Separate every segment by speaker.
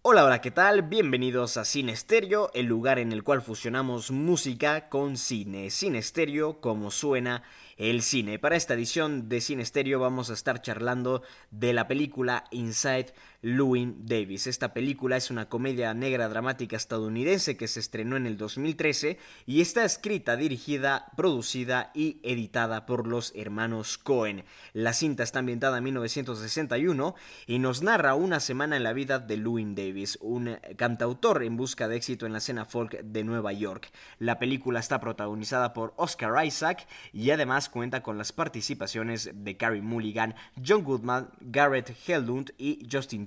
Speaker 1: Hola, hola, ¿qué tal? Bienvenidos a Cine Estéreo, el lugar en el cual fusionamos música con cine. Cine Estéreo, como suena el cine. Para esta edición de Cine Estéreo vamos a estar charlando de la película Inside Llewyn Davis. Esta película es una comedia negra dramática estadounidense que se estrenó en el 2013 y está escrita, dirigida, producida y editada por los hermanos Cohen. La cinta está ambientada en 1961 y nos narra una semana en la vida de Llewyn Davis, un cantautor en busca de éxito en la escena folk de Nueva York. La película está protagonizada por Oscar Isaac y además cuenta con las participaciones de Carrie Mulligan, John Goodman, Garrett Hellund y Justin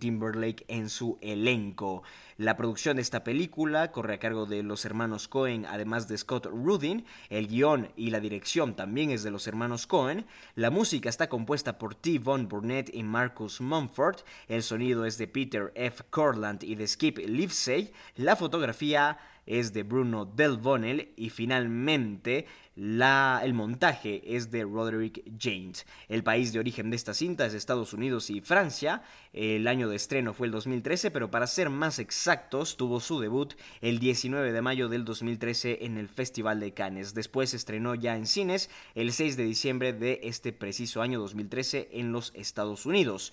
Speaker 1: En su elenco. La producción de esta película corre a cargo de los hermanos Cohen, además de Scott Rudin. El guion y la dirección también es de los hermanos Cohen. La música está compuesta por T. Von Burnett y Marcus Mumford. El sonido es de Peter F. Corland y de Skip Livesey. La fotografía es de Bruno Del Bonnell y finalmente la, el montaje es de Roderick James. El país de origen de esta cinta es Estados Unidos y Francia. El año de estreno fue el 2013, pero para ser más exactos, tuvo su debut el 19 de mayo del 2013 en el Festival de Cannes. Después estrenó ya en cines el 6 de diciembre de este preciso año 2013 en los Estados Unidos.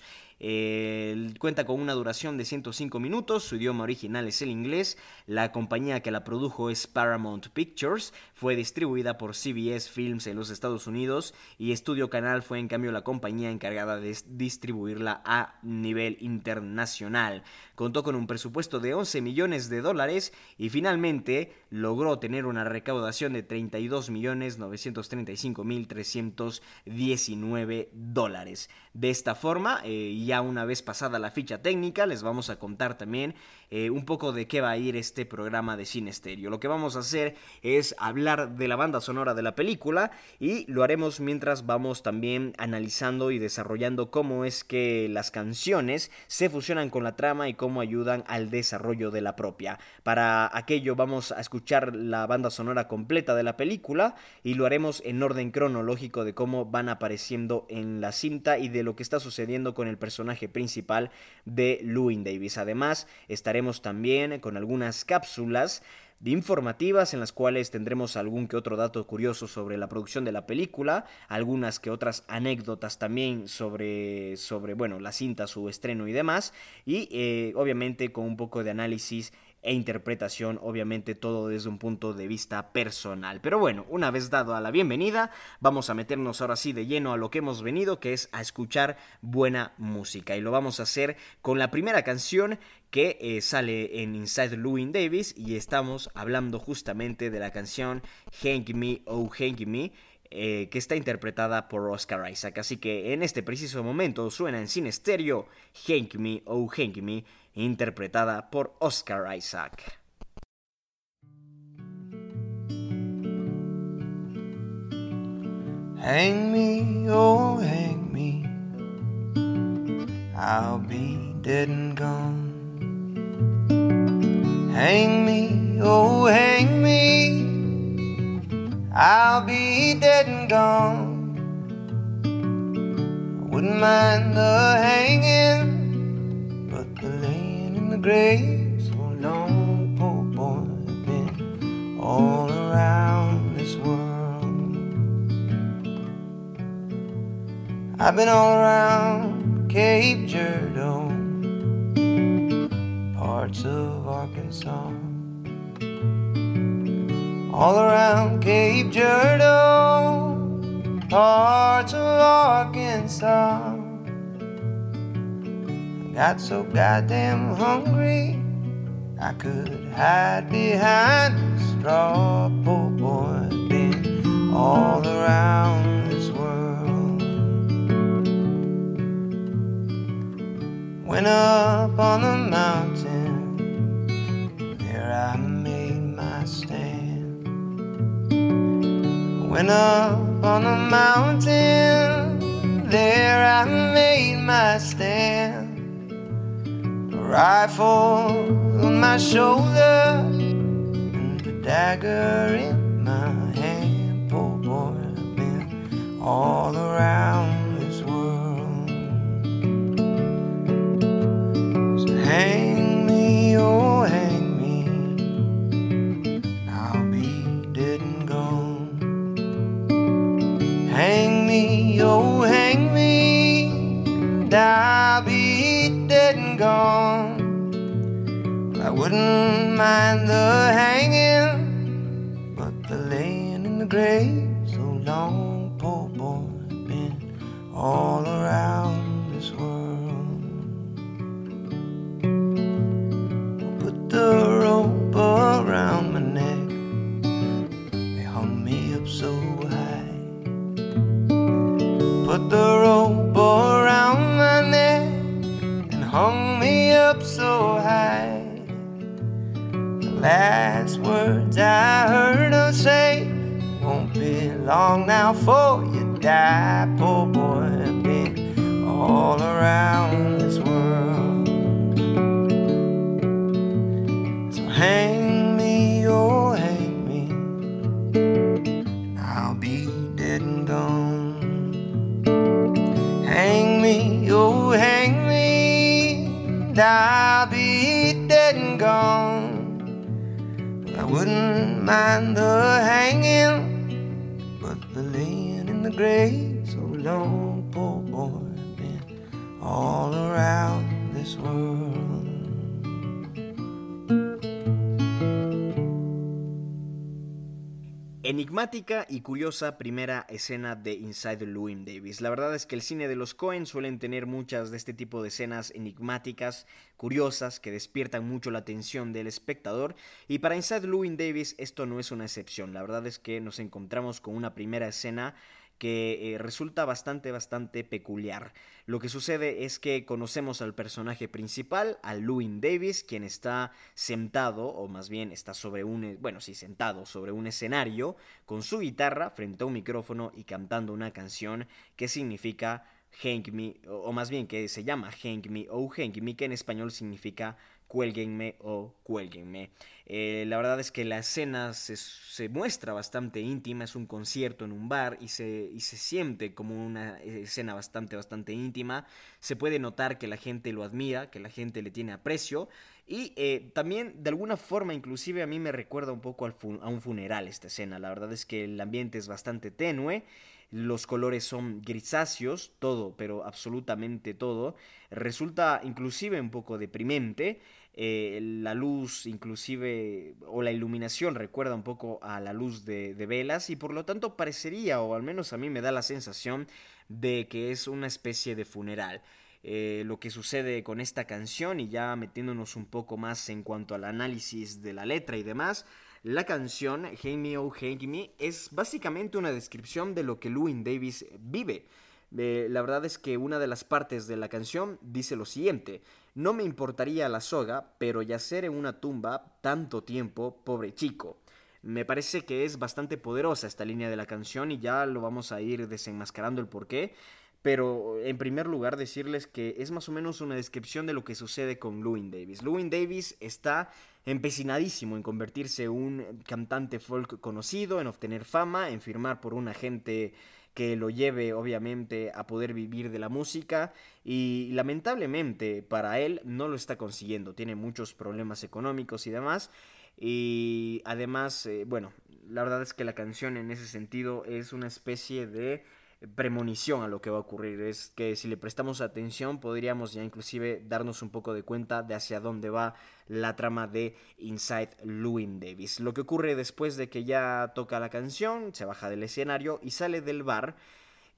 Speaker 1: Cuenta con una duración de 105 minutos, su idioma original es el inglés, la compañía que la produjo es Paramount Pictures, fue distribuida por CBS Films en los Estados Unidos y Studio Canal fue en cambio la compañía encargada de distribuirla a nivel internacional. Contó con un presupuesto de 11 millones de dólares y finalmente logró tener una recaudación de 32 millones 935 mil 319 dólares. De esta forma, eh, ya una vez pasada la ficha técnica, les vamos a contar también eh, un poco de qué va a ir este programa de cine estéreo. Lo que vamos a hacer es hablar de la banda sonora de la película y lo haremos mientras vamos también analizando y desarrollando cómo es que las canciones se fusionan con la trama y cómo ayudan al desarrollo de la propia. Para aquello vamos a escuchar la banda sonora completa de la película y lo haremos en orden cronológico de cómo van apareciendo en la cinta y de lo que está sucediendo con el personaje principal de Llewyn Davis. Además, estaremos también con algunas cápsulas de informativas en las cuales tendremos algún que otro dato curioso sobre la producción de la película, algunas que otras anécdotas también sobre, sobre bueno, la cinta, su estreno y demás, y eh, obviamente con un poco de análisis e interpretación, obviamente todo desde un punto de vista personal. Pero bueno, una vez dado a la bienvenida, vamos a meternos ahora sí de lleno a lo que hemos venido, que es a escuchar buena música. Y lo vamos a hacer con la primera canción que eh, sale en Inside Llewyn Davis y estamos hablando justamente de la canción Hank Me, Oh Hank Me. Eh, que está interpretada por Oscar Isaac. Así que en este preciso momento suena en cine estéreo Hank Me, Oh Hank Me, interpretada por Oscar Isaac.
Speaker 2: Hang me, oh hang me, I'll be dead and gone. Hang me, oh hang me, I'll be dead and gone. Wouldn't mind the hanging grave so long, poor boy, I've been all around this world. I've been all around Cape Girardeau, parts of Arkansas. All around Cape Girardeau, parts of Arkansas got so goddamn hungry I could hide behind the straw. poor boy, been all around this world. Went up on the mountain, there I made my stand. Went up on the mountain, there I made my stand. Rifle on my shoulder and a dagger in my hand. Poor boy, I've been all around this world. So hang me, oh hang me, I'll be dead and gone. Hang me, oh hang me, I'll be dead and gone. I wouldn't mind the hanging, but the laying in the grave so long, poor boy, been all around last words I heard her say won't be long now for you die, poor boy. Been all around this world. So hang me, oh hang me, I'll be dead and gone. Hang me, oh hang me, I'll be dead and gone. Wouldn't mind the hanging, but the laying in the grave so long, poor boy, been all around this world.
Speaker 1: Enigmática y curiosa primera escena de Inside Llewyn Davis. La verdad es que el cine de los Coen suelen tener muchas de este tipo de escenas enigmáticas, curiosas, que despiertan mucho la atención del espectador. Y para Inside Llewyn Davis esto no es una excepción. La verdad es que nos encontramos con una primera escena que eh, resulta bastante, bastante peculiar. Lo que sucede es que conocemos al personaje principal, a Llewyn Davis, quien está sentado, o más bien está sobre un, eh, bueno, sí, sentado sobre un escenario, con su guitarra frente a un micrófono y cantando una canción que significa Hang Me, o, más bien que se llama Hang Me o Hang Me, que en español significa cuélguenme o cuélguenme. Eh, la verdad es que la escena se, se, muestra bastante íntima, es un concierto en un bar y se, y se siente como una escena bastante, bastante íntima. Se puede notar que la gente lo admira, que la gente le tiene aprecio y eh, también de alguna forma inclusive a mí me recuerda un poco al a un funeral esta escena. La verdad es que el ambiente es bastante tenue. Los colores son grisáceos, todo, pero absolutamente todo. Resulta inclusive un poco deprimente. Eh, la luz inclusive o la iluminación recuerda un poco a la luz de, velas y por lo tanto parecería o al menos a mí me da la sensación de que es una especie de funeral. Eh, lo que sucede con esta canción y ya metiéndonos un poco más en cuanto al análisis de la letra y demás, la canción Hate Me Oh Hate Me es básicamente una descripción de lo que Llewyn Davis vive. Eh, la verdad es que una de las partes de la canción dice lo siguiente, no me importaría la soga, pero yacer en una tumba tanto tiempo, pobre chico. Me parece que es bastante poderosa esta línea de la canción y ya lo vamos a ir desenmascarando el porqué. Pero en primer lugar decirles que es más o menos una descripción de lo que sucede con Llewyn Davis. Llewyn Davis está empecinadísimo en convertirse en un cantante folk conocido, en obtener fama, en firmar por un agente que lo lleve obviamente a poder vivir de la música y lamentablemente para él no lo está consiguiendo, tiene muchos problemas económicos y demás y además, eh, bueno, la verdad es que la canción en ese sentido es una especie de premonición a lo que va a ocurrir. Es que si le prestamos atención podríamos ya inclusive darnos un poco de cuenta de hacia dónde va la trama de Inside Llewyn Davis. Lo que ocurre después de que ya toca la canción, se baja del escenario y sale del bar.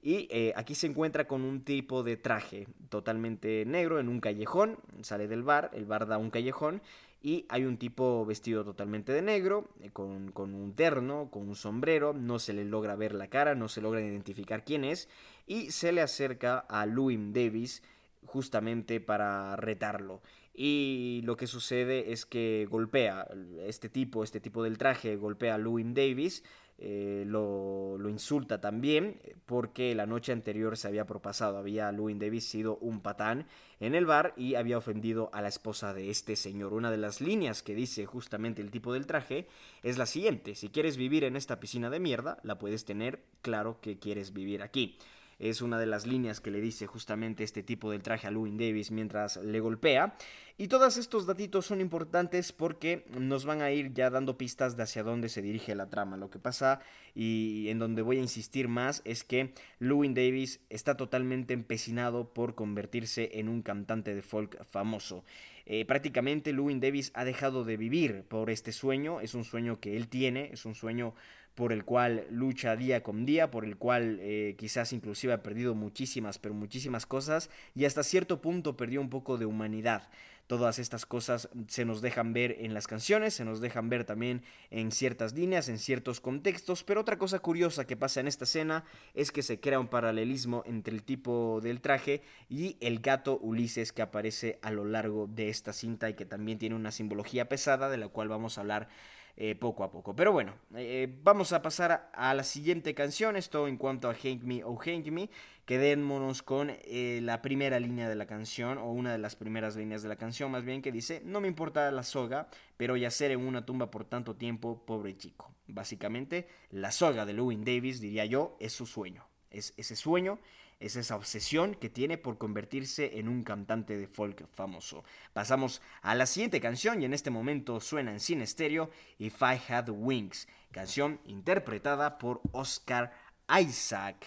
Speaker 1: Y eh, aquí se encuentra con un tipo de traje totalmente negro en un callejón. Sale del bar, el bar da un callejón. Y hay un tipo vestido totalmente de negro, eh, con, con, un terno, con un sombrero, no se le logra ver la cara, no se logra identificar quién es, y se le acerca a Louis Davis justamente para retarlo. Y lo que sucede es que golpea este tipo, este tipo del traje, golpea a Louis Davis, eh, lo, insulta también porque la noche anterior se había propasado, había Louis Davis sido un patán en el bar y había ofendido a la esposa de este señor. Una de las líneas que dice justamente el tipo del traje es la siguiente, si quieres vivir en esta piscina de mierda, la puedes tener, claro que quieres vivir aquí es una de las líneas que le dice justamente este tipo del traje a Louis Davis mientras le golpea. Y todos estos datitos son importantes porque nos van a ir ya dando pistas de hacia dónde se dirige la trama. Lo que pasa y en donde voy a insistir más es que Louis Davis está totalmente empecinado por convertirse en un cantante de folk famoso. Eh, prácticamente Louis Davis ha dejado de vivir por este sueño, es un sueño que él tiene, es un sueño por el cual lucha día con día, por el cual eh, quizás inclusive ha perdido muchísimas, pero muchísimas cosas y hasta cierto punto perdió un poco de humanidad. Todas estas cosas se nos dejan ver en las canciones, se nos dejan ver también en ciertas líneas, en ciertos contextos, pero otra cosa curiosa que pasa en esta escena es que se crea un paralelismo entre el tipo del traje y el gato Ulises que aparece a lo largo de esta cinta y que también tiene una simbología pesada de la cual vamos a hablar eh, poco a poco. Pero bueno, eh, vamos a pasar a la siguiente canción. Esto en cuanto a Hank Me o Hank Me. Quedémonos con eh, la primera línea de la canción, o una de las primeras líneas de la canción, más bien, que dice: No me importa la soga, pero yacer en una tumba por tanto tiempo, pobre chico. Básicamente, la soga de Louis Davis, diría yo, es su sueño. Es ese sueño es esa obsesión que tiene por convertirse en un cantante de folk famoso. Pasamos a la siguiente canción y en este momento suena en cine estéreo If I Had Wings, canción interpretada por Oscar Isaac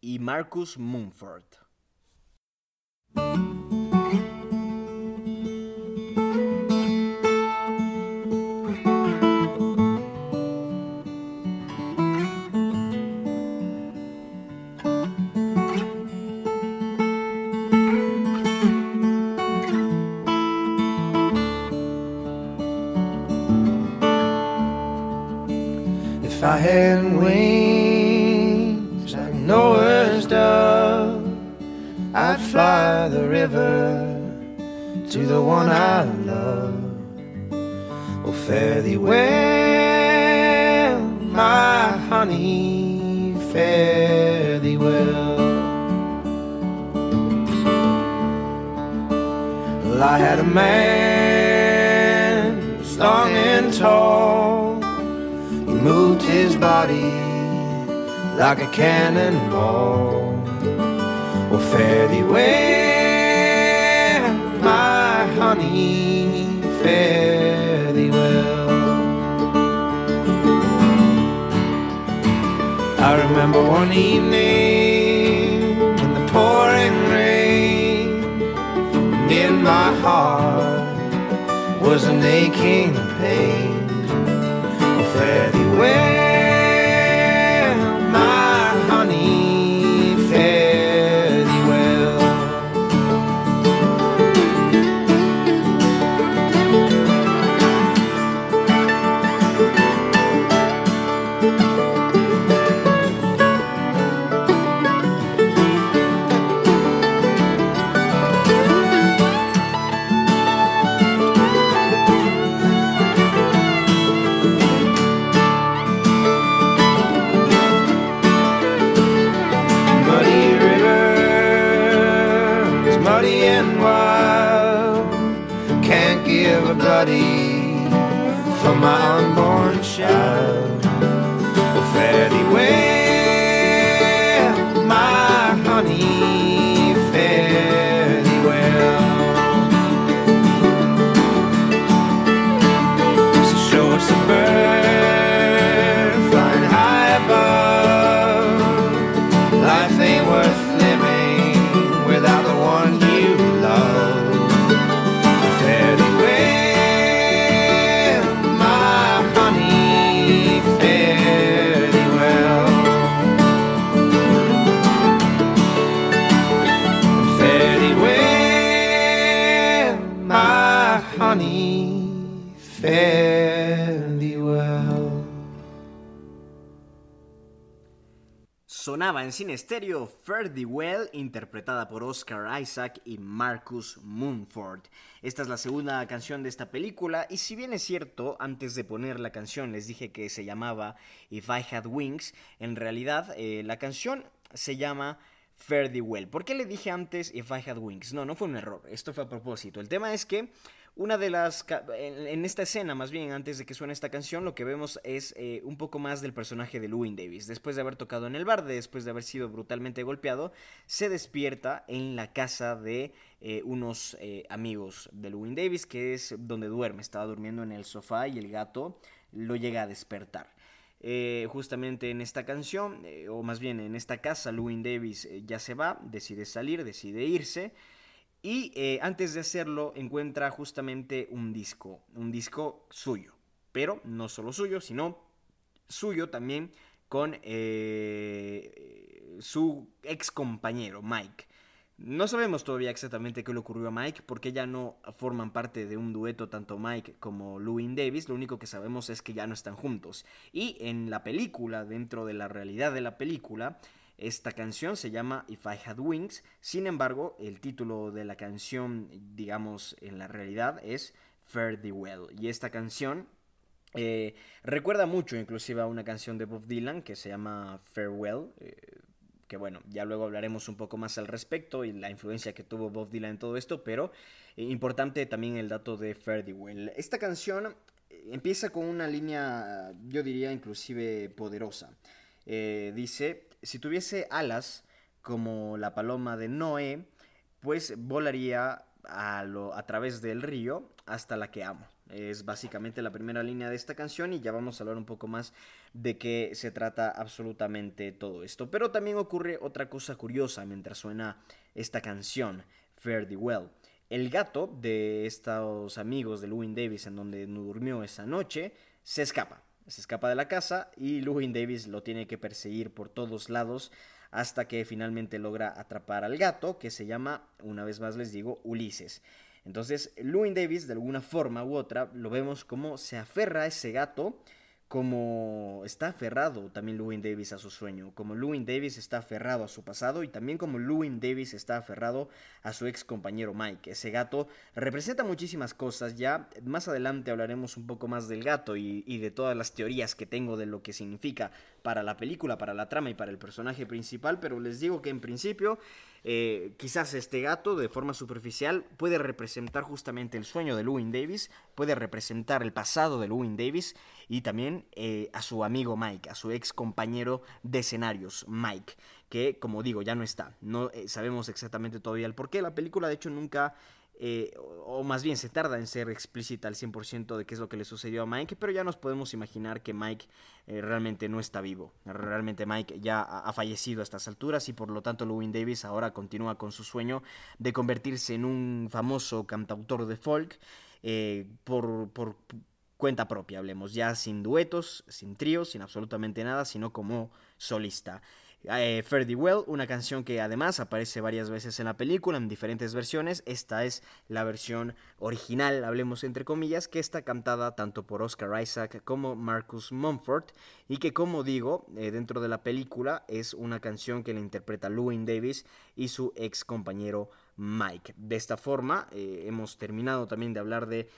Speaker 1: y Marcus Mumford.
Speaker 2: I had wings like Noah's dove, I'd fly the river to the one I love. Oh, fare thee well, my honey, fare thee well. Well, I had a man long and tall body like a cannonball. Well, fare thee well, my honey, fare thee well. I remember one evening in the pouring rain, and in my heart was an aching pain Well, fare thee well.
Speaker 1: En cine estéreo Ferdy Well, interpretada por Oscar Isaac y Marcus Moonford. Esta es la segunda canción de esta película, y si bien es cierto, antes de poner la canción les dije que se llamaba If I Had Wings, en realidad eh, la canción se llama Ferdy Well. ¿Por qué le dije antes If I Had Wings? No, no fue un error, esto fue a propósito. El tema es que una de las... En, esta escena, más bien, antes de que suene esta canción, lo que vemos es eh, un poco más del personaje de Louis Davis. Después de haber tocado en el bar, después de haber sido brutalmente golpeado, se despierta en la casa de eh, unos eh, amigos de Louis Davis, que es donde duerme. Estaba durmiendo en el sofá y el gato lo llega a despertar. justamente en esta canción, o más bien en esta casa, Louis Davis ya se va, decide salir, decide irse. Y eh, antes de hacerlo encuentra justamente un disco, un disco suyo, pero no solo suyo, sino suyo también con eh, su ex compañero Mike. No sabemos todavía exactamente qué le ocurrió a Mike porque ya no forman parte de un dueto tanto Mike como Louis Davis, lo único que sabemos es que ya no están juntos. Y en la película, dentro de la realidad de la película, esta canción se llama If I Had Wings, sin embargo, el título de la canción, digamos, en la realidad es Fare Thee Well. Y esta canción eh, recuerda mucho inclusive a una canción de Bob Dylan que se llama Farewell. Eh, que bueno, ya luego hablaremos un poco más al respecto y la influencia que tuvo Bob Dylan en todo esto, pero eh, importante también el dato de Fare Thee Well. Esta canción empieza con una línea, yo diría inclusive poderosa. dice, si tuviese alas como la paloma de Noé, pues volaría a, lo, a través del río hasta la que amo. Es básicamente la primera línea de esta canción y ya vamos a hablar un poco más de qué se trata absolutamente todo esto. Pero también ocurre otra cosa curiosa mientras suena esta canción, Fare Thee Well. El gato de estos amigos de Louis Davis en donde durmió esa noche se escapa se escapa de la casa y Louis Davis lo tiene que perseguir por todos lados hasta que finalmente logra atrapar al gato que se llama, una vez más les digo, Ulises. Entonces, Louis Davis de alguna forma u otra lo vemos como se aferra a ese gato como está aferrado también Louis Davis a su sueño, como Louis Davis está aferrado a su pasado y también como Louis Davis está aferrado a su ex compañero Mike. Ese gato representa muchísimas cosas, ya más adelante hablaremos un poco más del gato y, de todas las teorías que tengo de lo que significa para la película, para la trama y para el personaje principal, pero les digo que en principio eh, quizás este gato de forma superficial puede representar justamente el sueño de Louis Davis, puede representar el pasado de Louis Davis y también eh, a su amigo Mike, a su ex compañero de escenarios, Mike, que como digo ya no está. No eh, sabemos exactamente todavía el por qué. La película de hecho nunca... Eh, o más bien se tarda en ser explícita al 100% de qué es lo que le sucedió a Mike, pero ya nos podemos imaginar que Mike realmente no está vivo. Realmente Mike ya ha, fallecido a estas alturas y por lo tanto Louis Davis ahora continúa con su sueño de convertirse en un famoso cantautor de folk por, por cuenta propia, hablemos ya sin duetos, sin tríos, sin absolutamente nada, sino como solista. Eh, Well, una canción que además aparece varias veces en la película en diferentes versiones. Esta es la versión original, hablemos entre comillas, que está cantada tanto por Oscar Isaac como Marcus Mumford y que como digo, eh, dentro de la película es una canción que le interpreta Louis Davis y su ex compañero Mike. De esta forma eh, hemos terminado también de hablar de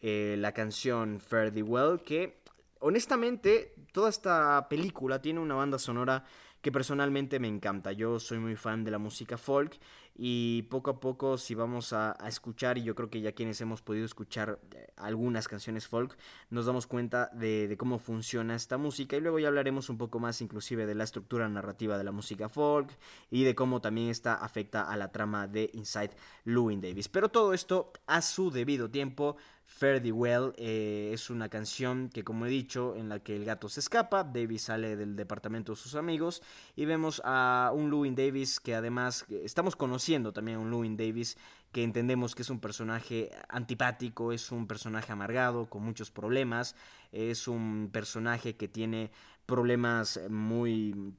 Speaker 1: eh, la canción Fare Well, que honestamente toda esta película tiene una banda sonora que personalmente me encanta. Yo soy muy fan de la música folk y poco a poco si vamos a, escuchar, y yo creo que ya quienes hemos podido escuchar eh, algunas canciones folk, nos damos cuenta de, cómo funciona esta música y luego ya hablaremos un poco más inclusive de la estructura narrativa de la música folk y de cómo también esta afecta a la trama de Inside Louis Davis. Pero todo esto a su debido tiempo. Fare Thee Well eh, es una canción que como he dicho en la que el gato se escapa, Davis sale del departamento de sus amigos y vemos a un Louis Davis que además estamos conociendo también a un Louis Davis que entendemos que es un personaje antipático, es un personaje amargado, con muchos problemas, es un personaje que tiene problemas muy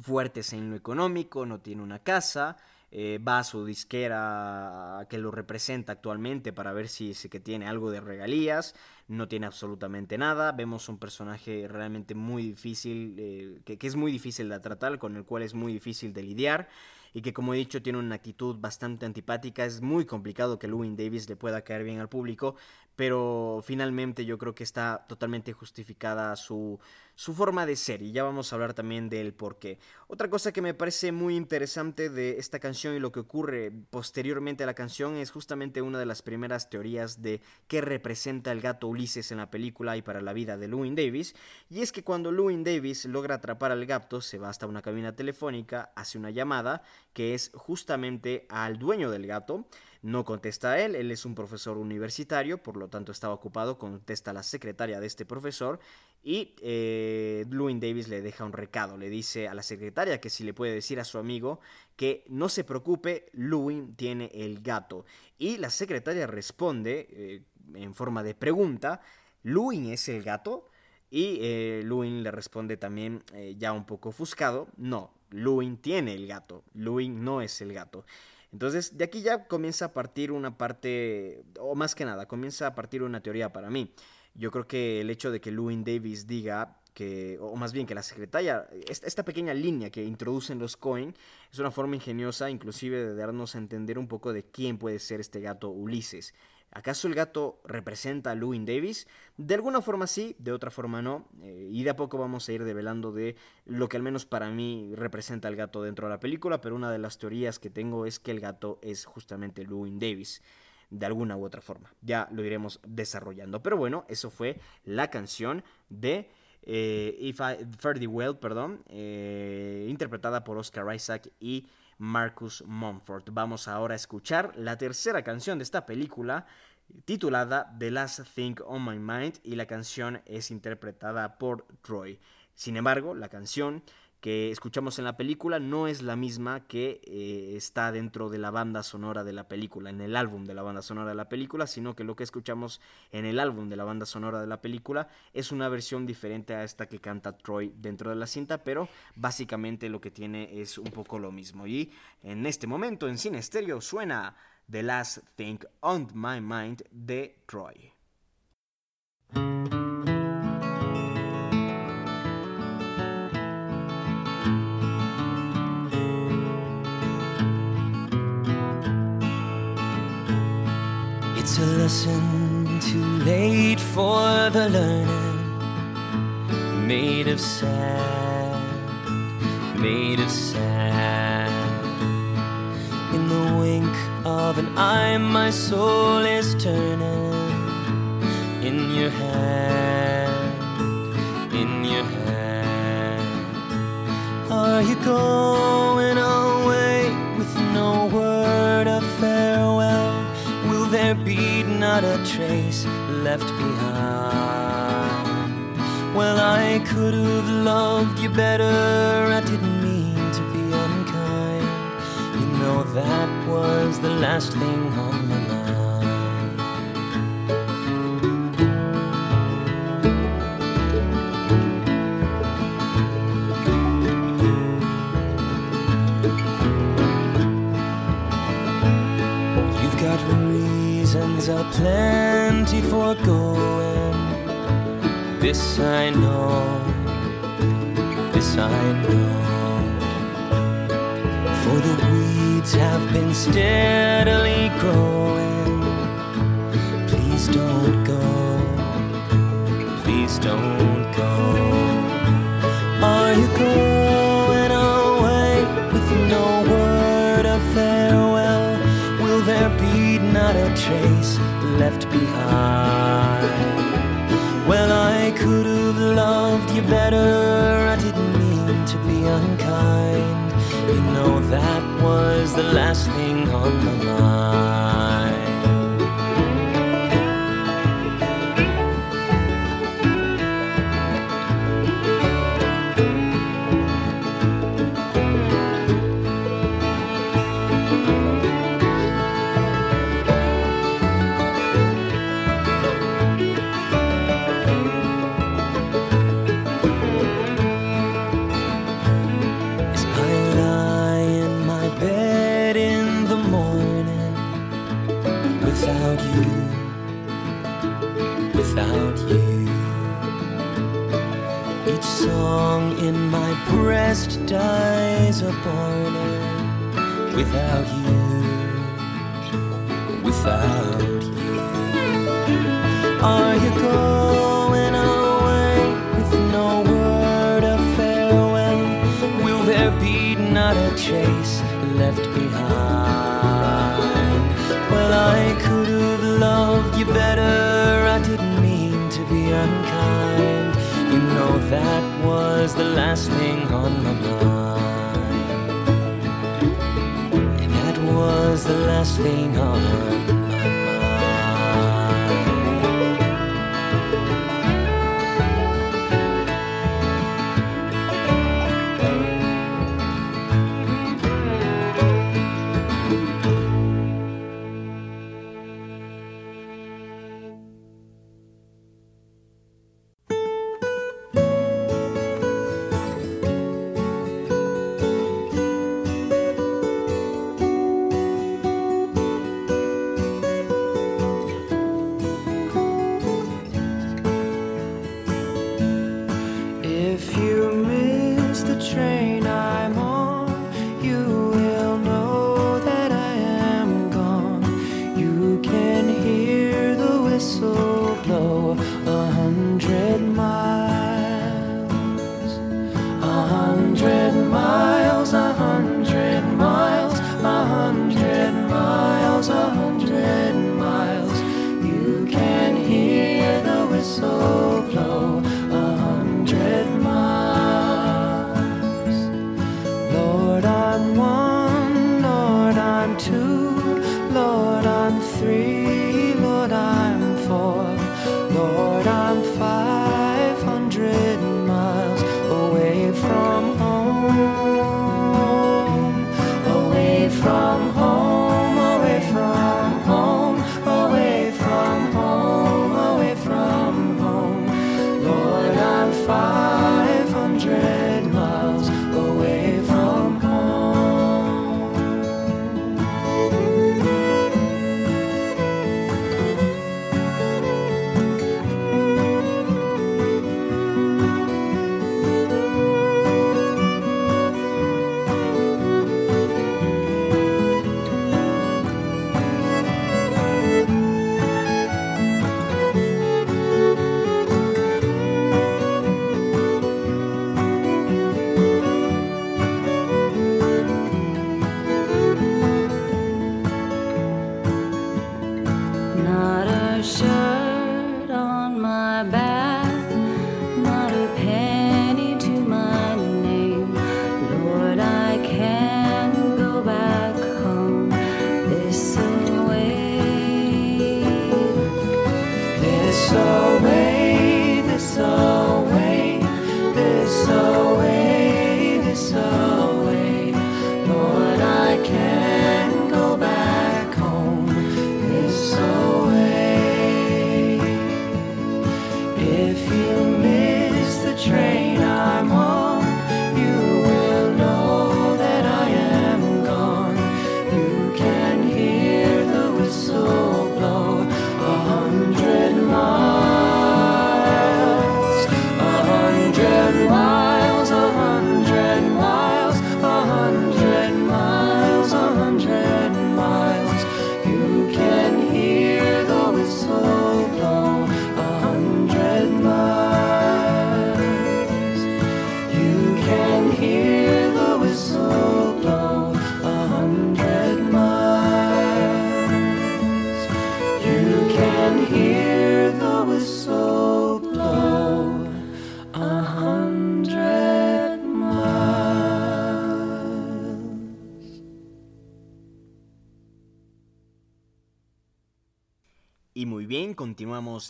Speaker 1: fuertes en lo económico, no tiene una casa, eh, va su disquera que lo representa actualmente para ver si, si que tiene algo de regalías. No tiene absolutamente nada. Vemos un personaje realmente muy difícil, eh, que, que es muy difícil de tratar, con el cual es muy difícil de lidiar y que como he dicho tiene una actitud bastante antipática. Es muy complicado que Lewin Davis le pueda caer bien al público, pero finalmente yo creo que está totalmente justificada su, su forma de ser y ya vamos a hablar también del por qué. Otra cosa que me parece muy interesante de esta canción y lo que ocurre posteriormente a la canción es justamente una de las primeras teorías de qué representa el gato Ulises en la película y para la vida de Lewin Davis, y es que cuando Lewin Davis logra atrapar al gato se va hasta una cabina telefónica, hace una llamada que es justamente al dueño del gato, no contesta él, él es un profesor universitario, por lo tanto estaba ocupado, contesta la secretaria de este profesor y eh, Davis le deja un recado, le dice a la secretaria que si le puede decir a su amigo que no se preocupe, Lewin tiene el gato. Y la secretaria responde eh, en forma de pregunta, ¿Lewin es el gato? Y eh, le responde también eh, ya un poco ofuscado, no, Lewin tiene el gato, Lewin no es el gato. Entonces, de aquí ya comienza a partir una parte, o más que nada, comienza a partir una teoría para mí. Yo creo que el hecho de que Lewin Davis diga que, o más bien que la secretaria, esta pequeña línea que introducen los Cohen, es una forma ingeniosa inclusive de darnos a entender un poco de quién puede ser este gato Ulises. ¿Acaso el gato representa a Lewin Davis? De alguna forma sí, de otra forma no. Eh, y de a poco vamos a ir develando de lo que al menos para mí representa el gato dentro de la película, pero una de las teorías que tengo es que el gato es justamente Lewin Davis. De alguna u otra forma. Ya lo iremos desarrollando. Pero bueno, eso fue la canción de eh, If I, Well, perdón, eh, interpretada por Oscar Isaac y Marcus Mumford. Vamos ahora a escuchar la tercera canción de esta película titulada The Last Thing on My Mind y la canción es interpretada por Troy. Sin embargo, la canción que escuchamos en la película no es la misma que eh, está dentro de la banda sonora de la película, en el álbum de la banda sonora de la película, sino que lo que escuchamos en el álbum de la banda sonora de la película es una versión diferente a esta que canta Troy dentro de la cinta, pero básicamente lo que tiene es un poco lo mismo. Y en este momento en cine estéreo suena The Last Thing on My Mind de Troy.
Speaker 3: A lesson too late for the learning. Made of sand, made of sand. In the wink of an eye, my soul is turning. In your hand, in your hand. Are you going away not a trace left behind? Well, I could have loved you better. I didn't mean to be unkind. You know, that was the last thing on my mind. Reasons plenty for going. This I know, this I know. For the weeds have been steadily growing. Please don't go, please don't go. Are you going was the last thing on my mind. skies are burning without you, without you. Are you going away with no word of farewell? Will there be not a trace left behind? Well, I could have loved you better. I didn't mean to be unkind. You know that was the last thing on my mind. That was the last thing on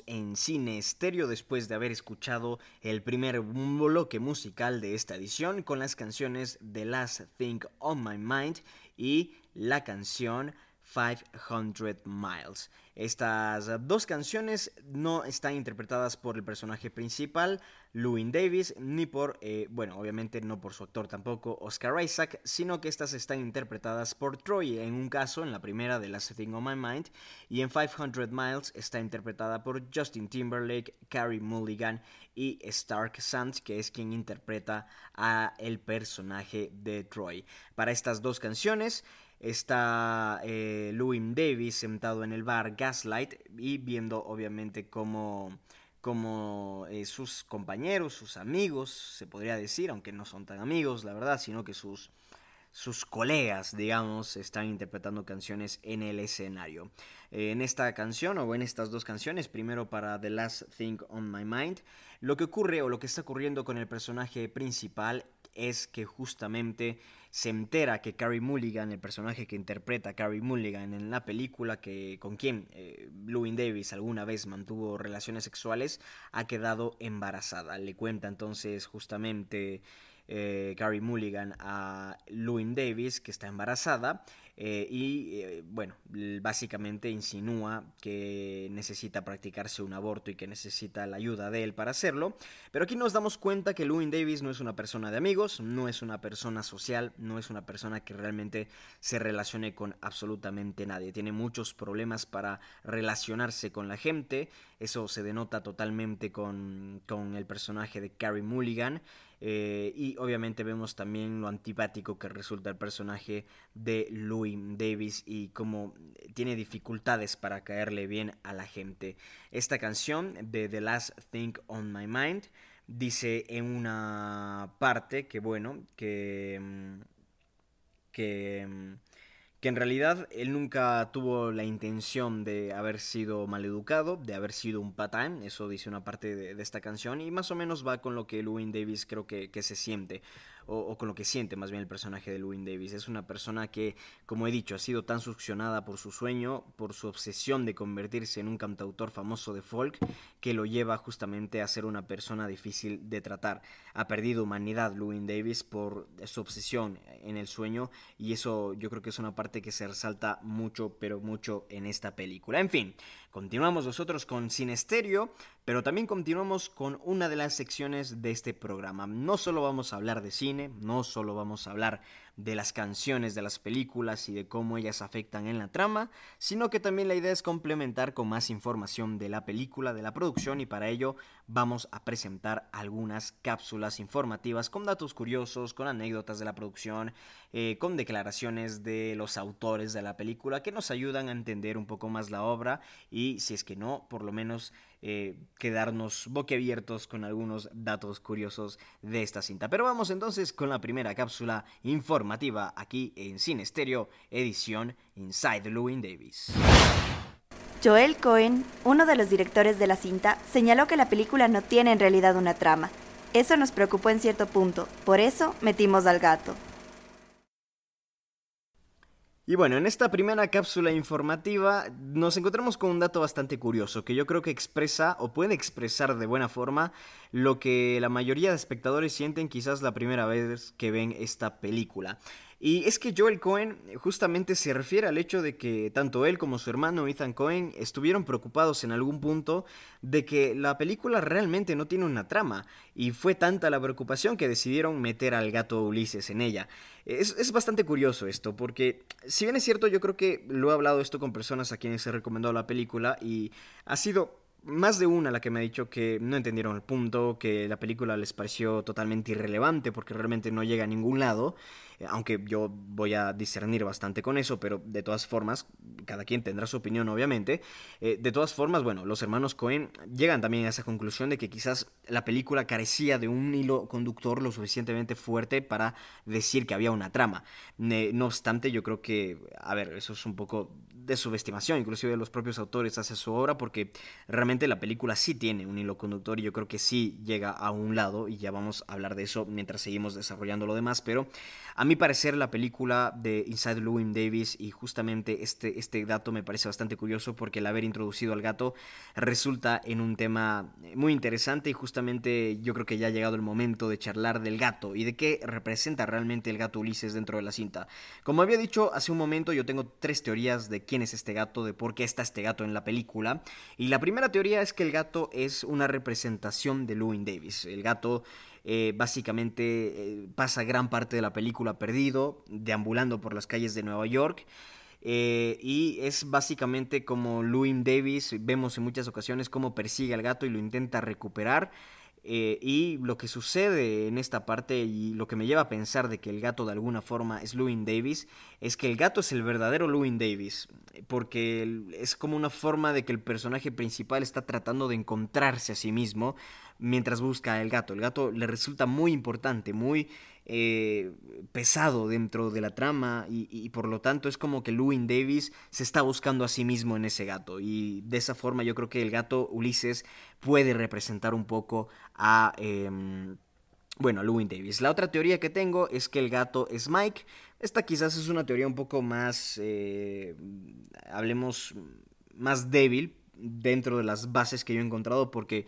Speaker 1: en Cine Estéreo después de haber escuchado el primer bloque musical de esta edición con las canciones The Last Thing on My Mind y la canción 500 Miles. Estas dos canciones no están interpretadas por el personaje principal, Louis Davis, ni por, eh, bueno, obviamente no por su actor tampoco, Oscar Isaac, sino que estas están interpretadas por Troy, en un caso, en la primera de Last Thing on My Mind, y en 500 Miles está interpretada por Justin Timberlake, Carrie Mulligan y Stark Sands, que es quien interpreta a el personaje de Troy. Para estas dos canciones, está eh, Louis Davis sentado en el bar Gaslight y viendo obviamente cómo, cómo eh, sus compañeros, sus amigos, se podría decir, aunque no son tan amigos, la verdad, sino que sus, sus colegas, digamos, están interpretando canciones en el escenario. Eh, en esta canción, o en estas dos canciones, primero para The Last Thing on My Mind, lo que ocurre o lo que está ocurriendo con el personaje principal es que justamente se entera que Carrie Mulligan, el personaje que interpreta Carrie Mulligan en la película, que, con quien eh, Davis alguna vez mantuvo relaciones sexuales, ha quedado embarazada. Le cuenta entonces justamente eh, Carrie Mulligan a Louis Davis que está embarazada eh, y eh, bueno, básicamente insinúa que necesita practicarse un aborto y que necesita la ayuda de él para hacerlo. Pero aquí nos damos cuenta que Louis Davis no es una persona de amigos, no es una persona social, no es una persona que realmente se relacione con absolutamente nadie. Tiene muchos problemas para relacionarse con la gente. Eso se denota totalmente con, con el personaje de Carrie Mulligan. Eh, y obviamente vemos también lo antipático que resulta el personaje de Louis Davis y cómo tiene dificultades para caerle bien a la gente. Esta canción de The Last Thing on My Mind dice en una parte que bueno, que... Mm, que mm, que en realidad él nunca tuvo la intención de haber sido maleducado, de haber sido un patán, eso dice una parte de, esta canción, y más o menos va con lo que Louis Davis creo que, que se siente o, con lo que siente más bien el personaje de Louis Davis. Es una persona que, como he dicho, ha sido tan succionada por su sueño, por su obsesión de convertirse en un cantautor famoso de folk, que lo lleva justamente a ser una persona difícil de tratar. Ha perdido humanidad Louis Davis por su obsesión en el sueño y eso yo creo que es una parte que se resalta mucho, pero mucho en esta película. En fin, continuamos nosotros con Sinesterio, pero también continuamos con una de las secciones de este programa. No solo vamos a hablar de cine, no solo vamos a hablar de las canciones de las películas y de cómo ellas afectan en la trama, sino que también la idea es complementar con más información de la película, de la producción y para ello vamos a presentar algunas cápsulas informativas con datos curiosos, con anécdotas de la producción, eh, con declaraciones de los autores de la película que nos ayudan a entender un poco más la obra y si es que no, por lo menos eh, quedarnos boquiabiertos con algunos datos curiosos de esta cinta. Pero vamos entonces con la primera cápsula informativa aquí en Cine Stereo, edición Inside Louis Davis.
Speaker 4: Joel Cohen, uno de los directores de la cinta, señaló que la película no tiene en realidad una trama. Eso nos preocupó en cierto punto, por eso metimos al gato.
Speaker 1: Y bueno, en esta primera cápsula informativa nos encontramos con un dato bastante curioso que yo creo que expresa o puede expresar de buena forma lo que la mayoría de espectadores sienten quizás la primera vez que ven esta película. Y es que Joel Cohen justamente se refiere al hecho de que tanto él como su hermano Ethan Cohen estuvieron preocupados en algún punto de que la película realmente no tiene una trama y fue tanta la preocupación que decidieron meter al gato Ulises en ella. Es, es bastante curioso esto porque si bien es cierto yo creo que lo he hablado esto con personas a quienes he recomendado la película y ha sido más de una la que me ha dicho que no entendieron el punto, que la película les pareció totalmente irrelevante porque realmente no llega a ningún lado. Eh, aunque yo voy a discernir bastante con eso, pero de todas formas, cada quien tendrá su opinión obviamente. Eh, de todas formas, bueno, los hermanos Cohen llegan también a esa conclusión de que quizás la película carecía de un hilo conductor lo suficientemente fuerte para decir que había una trama. no obstante, yo creo que, a ver, eso es un poco de subestimación, inclusive de los propios autores hacia su obra, porque realmente la película sí tiene un hilo conductor y yo creo que sí llega a un lado, y ya vamos a hablar de eso mientras seguimos desarrollando lo demás, pero a mi parecer la película de Inside Llewyn Davis, y justamente este, este dato me parece bastante curioso porque el haber introducido al gato resulta en un tema muy interesante y justamente yo creo que ya ha llegado el momento de charlar del gato y de qué representa realmente el gato Ulises dentro de la cinta. Como había dicho hace un momento, yo tengo tres teorías de quién es este gato, de por qué está este gato en la película. Y la primera teoría es que el gato es una representación de Llewyn Davis. El gato eh, básicamente eh, pasa gran parte de la película perdido, deambulando por las calles de Nueva York. Eh, y es básicamente como Louis Davis, vemos en muchas ocasiones cómo persigue al gato y lo intenta recuperar. Eh, y lo que sucede en esta parte y lo que me lleva a pensar de que el gato de alguna forma es Louis Davis es que el gato es el verdadero Louis Davis porque es como una forma de que el personaje principal está tratando de encontrarse a sí mismo mientras busca el gato. El gato le resulta muy importante, muy eh, pesado dentro de la trama y, por lo tanto es como que Louis Davis se está buscando a sí mismo en ese gato y de esa forma yo creo que el gato Ulises puede representar un poco a... Em, bueno, Louis Davis. La otra teoría que tengo es que el gato es Mike. Esta quizás es una teoría un poco más, eh, hablemos, más débil dentro de las bases que yo he encontrado porque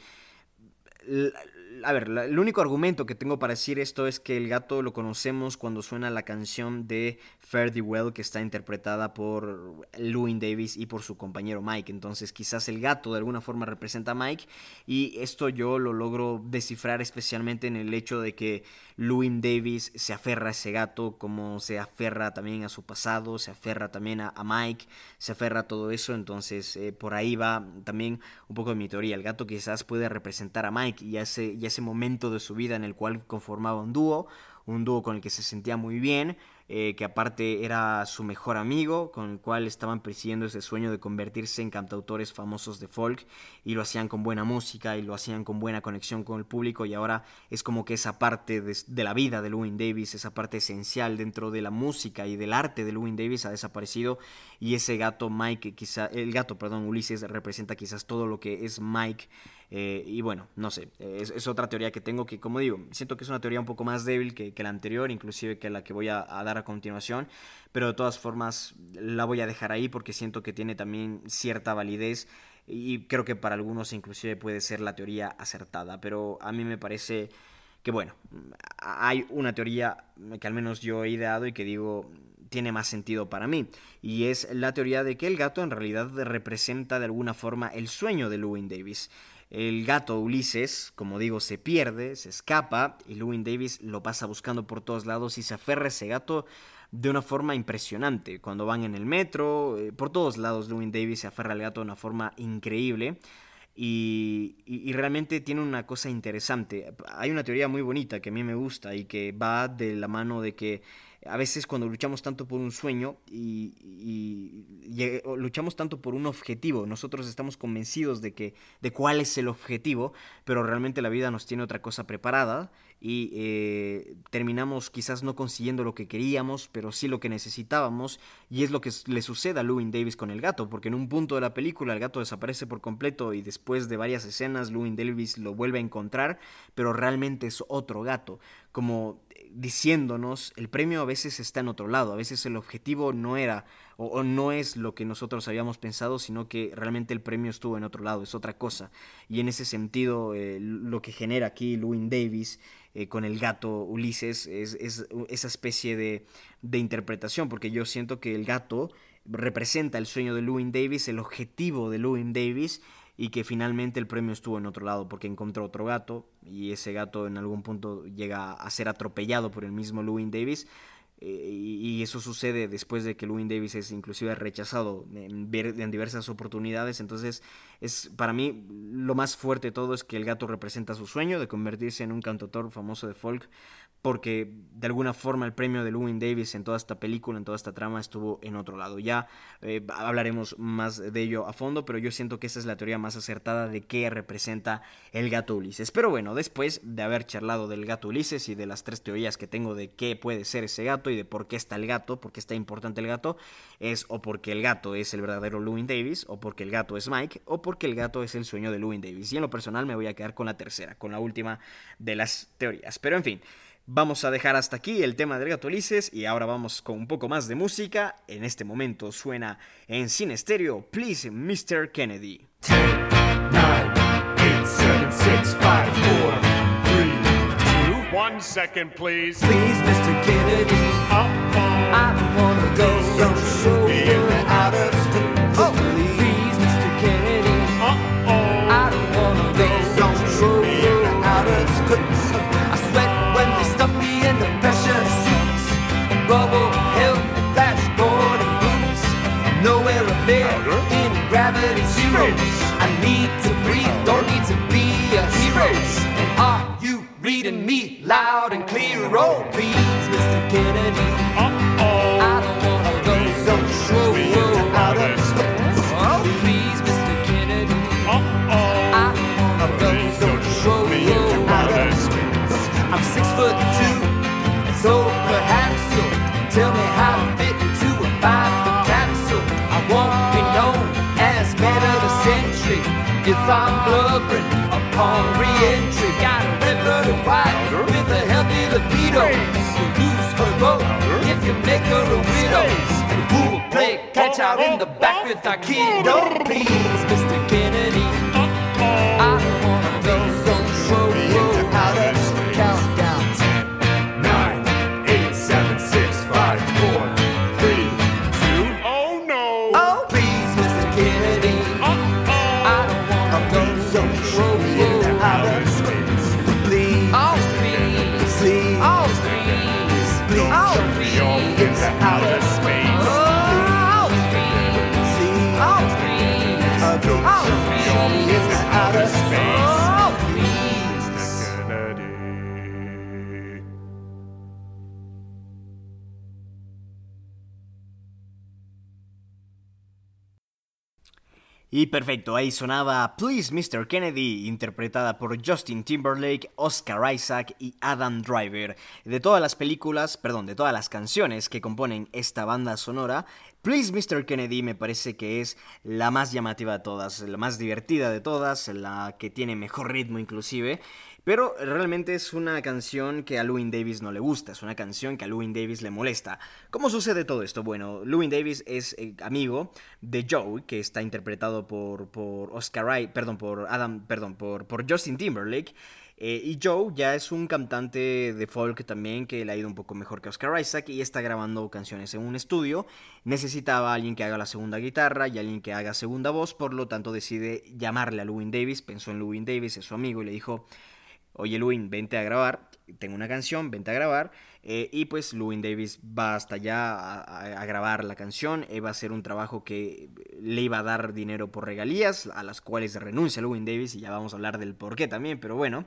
Speaker 1: a ver, el único argumento que tengo para decir esto es que el gato lo conocemos cuando suena la canción de Fare Thee Well que está interpretada por Louis Davis y por su compañero Mike. Entonces quizás el gato de alguna forma representa a Mike y esto yo lo logro descifrar especialmente en el hecho de que Louis Davis se aferra a ese gato como se aferra también a su pasado, se aferra también a, Mike, se aferra a todo eso. Entonces eh, por ahí va también un poco de mi teoría. El gato quizás puede representar a Mike y ese, y ese momento de su vida en el cual conformaba un dúo, un dúo con el que se sentía muy bien eh, que aparte era su mejor amigo, con el cual estaban persiguiendo ese sueño de convertirse en cantautores famosos de folk y lo hacían con buena música y lo hacían con buena conexión con el público y ahora es como que esa parte de, la vida de Louis Davis, esa parte esencial dentro de la música y del arte de Louis Davis ha desaparecido y ese gato Mike, quizá, el gato, perdón, Ulises representa quizás todo lo que es Mike eh, y bueno, no sé, es, otra teoría que tengo que, como digo, siento que es una teoría un poco más débil que, la anterior, inclusive que la que voy a, dar a continuación, pero de todas formas la voy a dejar ahí porque siento que tiene también cierta validez y creo que para algunos inclusive puede ser la teoría acertada, pero a mí me parece que bueno, hay una teoría que al menos yo he ideado y que digo tiene más sentido para mí, y es la teoría de que el gato en realidad representa de alguna forma el sueño de Lewin Davis. El gato Ulises, como digo, se pierde, se escapa y Lewin Davis lo pasa buscando por todos lados y se aferra a ese gato de una forma impresionante. Cuando van en el metro, eh, por todos lados Lewin Davis se aferra al gato de una forma increíble. Y, y, realmente tiene una cosa interesante. Hay una teoría muy bonita que a mí me gusta y que va de la mano de que a veces cuando luchamos tanto por un sueño y, luchamos tanto por un objetivo, nosotros estamos convencidos de que de cuál es el objetivo, pero realmente la vida nos tiene otra cosa preparada y eh, terminamos quizás no consiguiendo lo que queríamos, pero sí lo que necesitábamos y es lo que le sucede a Louis Davis con el gato, porque en un punto de la película el gato desaparece por completo y después de varias escenas Louis Davis lo vuelve a encontrar, pero realmente es otro gato, como diciéndonos el premio a veces está en otro lado, a veces el objetivo no era o, no es lo que nosotros habíamos pensado, sino que realmente el premio estuvo en otro lado, es otra cosa. Y en ese sentido, eh, lo que genera aquí Louis Davis eh, con el gato Ulises es, esa especie de, de interpretación, porque yo siento que el gato representa el sueño de Louis Davis, el objetivo de Louis Davis, y que finalmente el premio estuvo en otro lado porque encontró otro gato y ese gato en algún punto llega a ser atropellado por el mismo Louis Davis eh, y, eso sucede después de que Louis Davis es inclusive rechazado en, diversas oportunidades. Entonces, es para mí lo más fuerte de todo es que el gato representa su sueño de convertirse en un cantautor famoso de folk porque de alguna forma el premio de Louis Davis en toda esta película, en toda esta trama, estuvo en otro lado. Ya eh, hablaremos más de ello a fondo, pero yo siento que esa es la teoría más acertada de qué representa el gato Ulises. Pero bueno, después de haber charlado del gato Ulises y de las tres teorías que tengo de qué puede ser ese gato, y de por qué está el gato, por qué está importante el gato, es o porque el gato es el verdadero Louis Davis, o porque el gato es Mike, o porque el gato es el sueño de Louis Davis. Y en lo personal me voy a quedar con la tercera, con la última de las teorías. Pero en fin. Vamos a dejar hasta aquí el tema del gato Ulises y ahora vamos con un poco más de música. En este momento suena en cine estéreo Please Mr. Kennedy.
Speaker 5: Nine, eight, seven, six, five, four, three, two. One second, please.
Speaker 2: Please, Mr. Kennedy,
Speaker 5: Uh-oh.
Speaker 2: I don't wanna go reading me loud and clear? Oh, please, Mr. Kennedy.
Speaker 5: Uh-oh.
Speaker 2: I don't wanna go
Speaker 5: Please
Speaker 2: so
Speaker 5: don't
Speaker 2: show
Speaker 5: be in the outer space.
Speaker 2: Oh, please, Mr. Kennedy. I
Speaker 5: Uh-oh.
Speaker 2: don't wanna go
Speaker 5: Please
Speaker 2: so
Speaker 5: don't
Speaker 2: show
Speaker 5: be in the outer space.
Speaker 2: I'm six foot two, and so perhaps you'll tell me how to fit into a five foot capsule. I won't be known as man of the century if I'm blubbering upon re-entry. Got a red blooded wife with a healthy libido. You'll lose her vote if you make her a widow. And who'll play catch out in the back with our kiddo? Please, Mr.
Speaker 1: Y perfecto, ahí sonaba Please Mr. Kennedy, interpretada por Justin Timberlake, Oscar Isaac y Adam Driver. De todas las películas, perdón, de todas las canciones que componen esta banda sonora, Please Mr. Kennedy me parece que es la más llamativa de todas, la más divertida de todas, la que tiene mejor ritmo inclusive. Pero realmente es una canción que a Louis Davis no le gusta, es una canción que a Louis Davis le molesta. ¿Cómo sucede todo esto? Bueno, Louis Davis es eh, amigo de Joe, que está interpretado por, por Oscar perdón, por Adam, perdón, por, por Justin Timberlake. Eh, y Joe ya es un cantante de folk también que le ha ido un poco mejor que Oscar Isaac y está grabando canciones en un estudio. Necesitaba a alguien que haga la segunda guitarra y alguien que haga segunda voz, por lo tanto decide llamarle a Louis Davis, pensó en Louis Davis, es su amigo, y le dijo, oye Louis, vente a grabar, tengo una canción, vente a grabar. Eh, y pues Louis Davis va hasta allá a, grabar la canción, eh, va a ser un trabajo que le iba a dar dinero por regalías, a las cuales renuncia Louis Davis, y ya vamos a hablar del por qué también, pero bueno.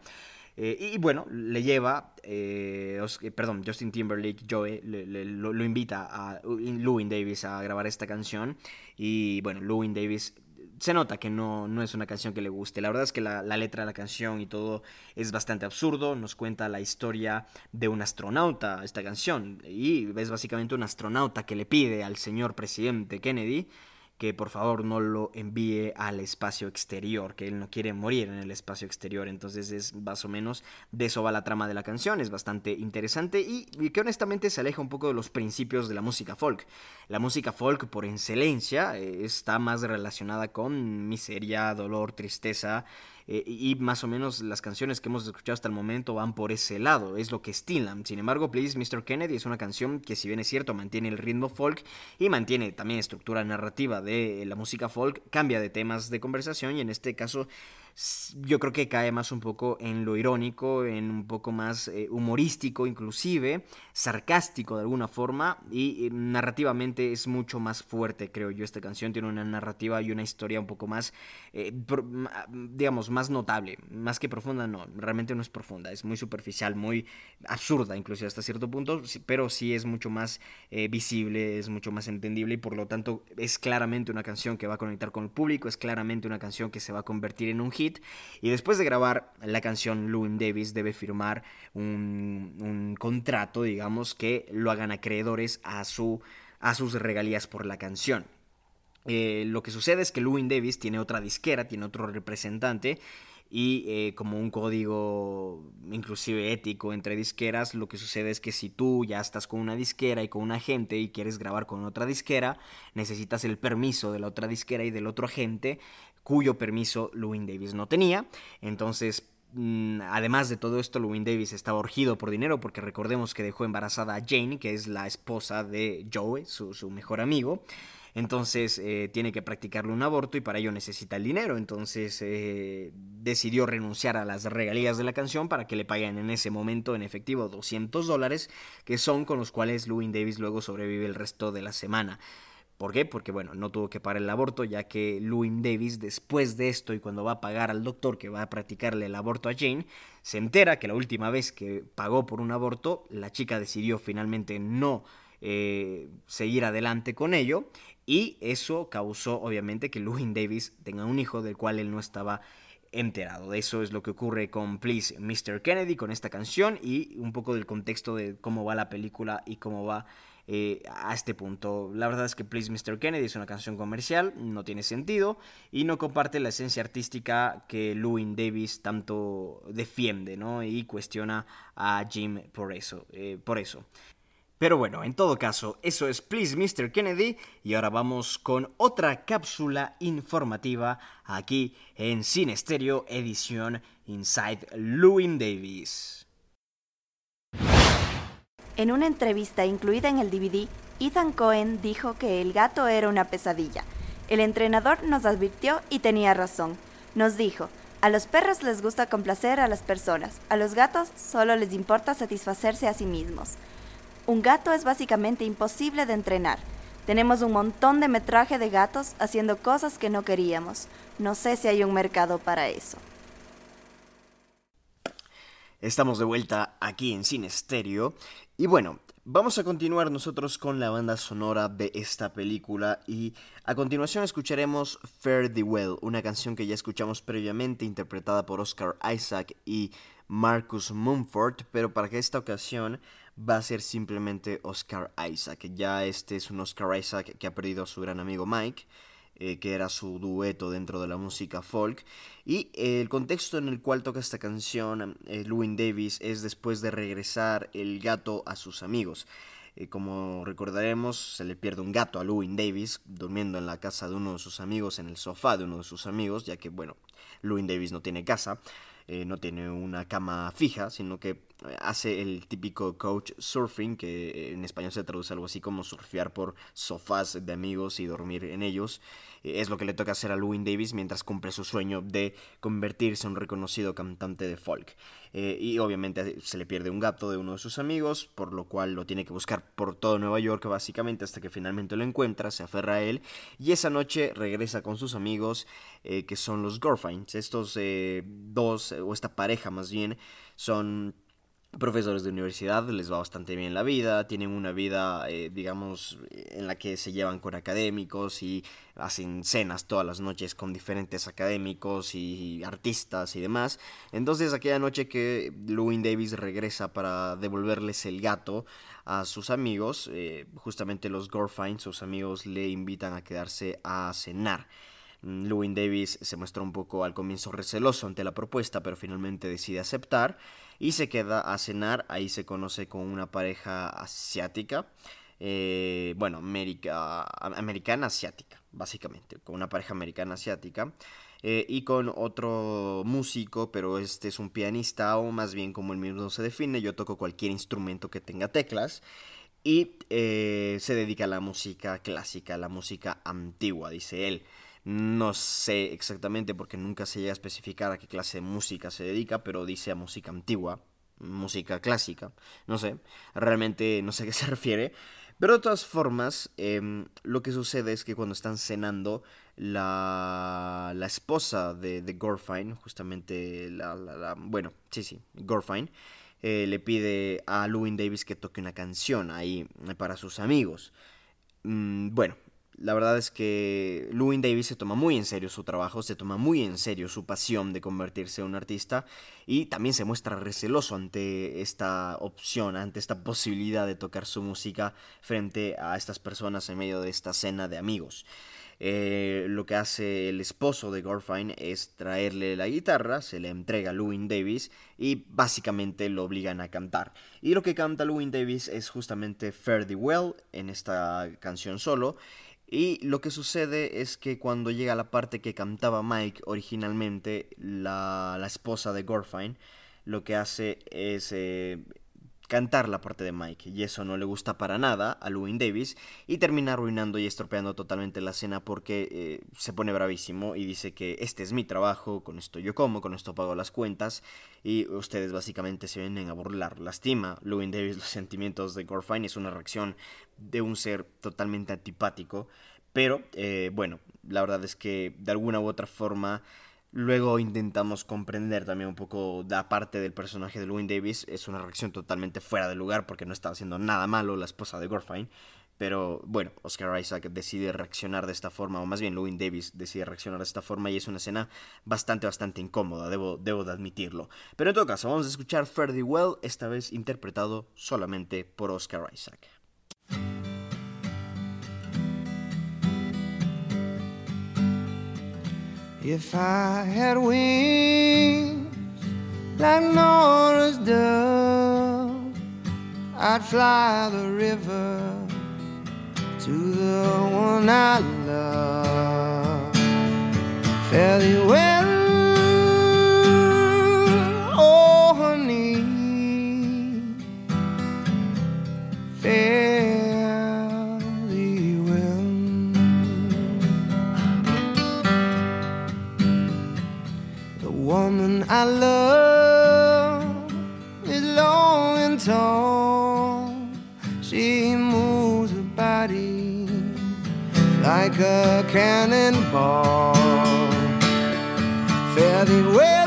Speaker 1: Eh, y bueno, le lleva, eh, eh, perdón, Justin Timberlake, Joe, lo, invita a Louis Davis a grabar esta canción. Y bueno, Louis Davis se nota que no, no es una canción que le guste. La verdad es que la, la letra de la canción y todo es bastante absurdo. Nos cuenta la historia de un astronauta, esta canción. Y es básicamente un astronauta que le pide al señor presidente Kennedy que por favor no lo envíe al espacio exterior, que él no quiere morir en el espacio exterior. Entonces es más o menos de eso va la trama de la canción, es bastante interesante y, que honestamente se aleja un poco de los principios de la música folk. La música folk por excelencia eh, está más relacionada con miseria, dolor, tristeza. Eh, y más o menos las canciones que hemos escuchado hasta el momento van por ese lado, es lo que estilan. Sin embargo, Please Mr. Kennedy es una canción que si bien es cierto mantiene el ritmo folk y mantiene también estructura narrativa de la música folk, cambia de temas de conversación y en este caso yo creo que cae más un poco en lo irónico, en un poco más eh, humorístico inclusive, sarcástico de alguna forma y eh, narrativamente es mucho más fuerte creo yo esta canción, tiene una narrativa y una historia un poco más, eh, digamos, más notable, más que profunda no, realmente no es profunda, es muy superficial, muy absurda inclusive hasta cierto punto, pero sí es mucho más visible, es mucho más entendible y por lo tanto es claramente una canción que va a conectar con el público, es claramente una canción que se va a convertir en un hit Y después de grabar la canción, Louis Davis debe firmar un, contrato, digamos, que lo hagan acreedores a, su, a sus regalías por la canción. Eh, lo que sucede es que Louis Davis tiene otra disquera, tiene otro representante y eh, como un código inclusive ético entre disqueras, lo que sucede es que si tú ya estás con una disquera y con un agente y quieres grabar con otra disquera, necesitas el permiso de la otra disquera y del otro agente cuyo permiso Louis Davis no tenía. Entonces, mm, además de todo esto, Louis Davis estaba urgido por dinero porque recordemos que dejó embarazada a Jane, que es la esposa de Joe, su, su mejor amigo. Entonces eh, tiene que practicarle un aborto y para ello necesita el dinero. Entonces eh, decidió renunciar a las regalías de la canción para que le paguen en ese momento en efectivo 200 dólares, que son con los cuales Louis Davis luego sobrevive el resto de la semana. ¿Por qué? Porque bueno, no tuvo que pagar el aborto, ya que Louis Davis, después de esto y cuando va a pagar al doctor que va a practicarle el aborto a Jane, se entera que la última vez que pagó por un aborto, la chica decidió finalmente no eh, seguir adelante con ello y eso causó obviamente que Louis Davis tenga un hijo del cual él no estaba enterado. Eso es lo que ocurre con Please Mr. Kennedy, con esta canción y un poco del contexto de cómo va la película y cómo va eh, a este punto. La verdad es que Please Mr. Kennedy es una canción comercial, no tiene sentido y no comparte la esencia artística que Louis Davis tanto defiende ¿no? y cuestiona a Jim por eso. Eh, por eso. Pero bueno, en todo caso, eso es Please Mr. Kennedy y ahora vamos con otra cápsula informativa aquí en Cine Stereo edición Inside Louis Davis.
Speaker 4: En una entrevista incluida en el DVD, Ethan Cohen dijo que el gato era una pesadilla. El entrenador nos advirtió y tenía razón. Nos dijo, a los perros les gusta complacer a las personas, a los gatos solo les importa satisfacerse a sí mismos. Un gato es básicamente imposible de entrenar. Tenemos un montón de metraje de gatos haciendo cosas que no queríamos. No sé si hay un mercado para eso.
Speaker 1: Estamos de vuelta aquí en Cine. Y bueno, vamos a continuar nosotros con la banda sonora de esta película. Y a continuación escucharemos Fare Thee Well, una canción que ya escuchamos previamente, interpretada por Oscar Isaac y Marcus Mumford. Pero para que esta ocasión va a ser simplemente Oscar Isaac. Ya este es un Oscar Isaac que ha perdido a su gran amigo Mike, eh, que era su dueto dentro de la música folk. Y el contexto en el cual toca esta canción eh, Davis es después de regresar el gato a sus amigos. Eh, como recordaremos, se le pierde un gato a Louis Davis durmiendo en la casa de uno de sus amigos, en el sofá de uno de sus amigos, ya que, bueno, Louis Davis no tiene casa. Eh, no tiene una cama fija, sino que eh, hace el típico coach surfing, que en español se traduce algo así como surfear por sofás de amigos y dormir en ellos. Eh, es lo que le toca hacer a Louis Davis mientras cumple su sueño de convertirse en un reconocido cantante de folk. y obviamente se le pierde un gato de uno de sus amigos, por lo cual lo tiene que buscar por todo Nueva York básicamente hasta que finalmente lo encuentra, se aferra a él y esa noche regresa con sus amigos que son los Gorfines. Estos dos o esta pareja más bien, son profesores de universidad, les va bastante bien la vida, tienen una vida, eh, digamos, en la que se llevan con académicos y hacen cenas todas las noches con diferentes académicos y artistas y demás. Entonces aquella noche que Louis Davis regresa para devolverles el gato a sus amigos, eh, justamente los Gorfines, sus amigos, le invitan a quedarse a cenar. Louis Davis se muestra un poco al comienzo receloso ante la propuesta, pero finalmente decide aceptar y se queda a cenar. Ahí se conoce con una pareja asiática. Eh, bueno, americana asiática, básicamente, con una pareja americana asiática. Eh, y con otro músico, pero este es un pianista o más bien como el mismo se define, yo toco cualquier instrumento que tenga teclas y eh, se dedica a la música clásica, a la música antigua, dice él. No sé exactamente porque nunca se llega a especificar a qué clase de música se dedica, pero dice a música antigua, música clásica, no sé, realmente no sé a qué se refiere. Pero de todas formas, em, lo que sucede es que cuando están cenando, la, la esposa de, de Gorfine, justamente la, bueno, sí, sí, Gorfine, eh, le pide a Louis Davis que toque una canción ahí para sus amigos. Mm, bueno, La verdad es que Louis Davis se toma muy en serio su trabajo, se toma muy en serio su pasión de convertirse en un artista y también se muestra receloso ante esta opción, ante esta posibilidad de tocar su música frente a estas personas en medio de esta cena de amigos. Eh, lo que hace el esposo de Gorfine es traerle la guitarra, se le entrega a Louis Davis y básicamente lo obligan a cantar. Y lo que canta Louis Davis es justamente Fare Thee Well en esta canción solo. Y lo que sucede es que cuando llega la parte que cantaba Mike originalmente, la, la esposa de Gorfine, lo que hace es eh, cantar la parte de Mike y eso no le gusta para nada a Louis Davis y termina arruinando y estropeando totalmente la escena porque eh, se pone bravísimo y dice que este es mi trabajo, con esto yo como, con esto pago las cuentas y ustedes básicamente se vienen a burlar. Lastima Louis Davis los sentimientos de Gorfine, es una reacción de un ser totalmente antipático, pero eh, bueno, la verdad es que de alguna u otra forma Luego intentamos comprender también un poco la parte del personaje de Louis Davis. Es una reacción totalmente fuera de lugar porque no estaba haciendo nada malo la esposa de Gorfine. Pero bueno, Oscar Isaac decide reaccionar de esta forma, o más bien Louis Davis decide reaccionar de esta forma y es una escena bastante, bastante incómoda, debo, de admitirlo. Pero en todo caso, vamos a escuchar Ferdy Well, esta vez interpretado solamente por Oscar Isaac.
Speaker 2: If I had wings like Nora's dove, I'd fly the river to the one I love. Fare thee well, I love is long and tall. She moves her body like a cannonball. Fare thee well,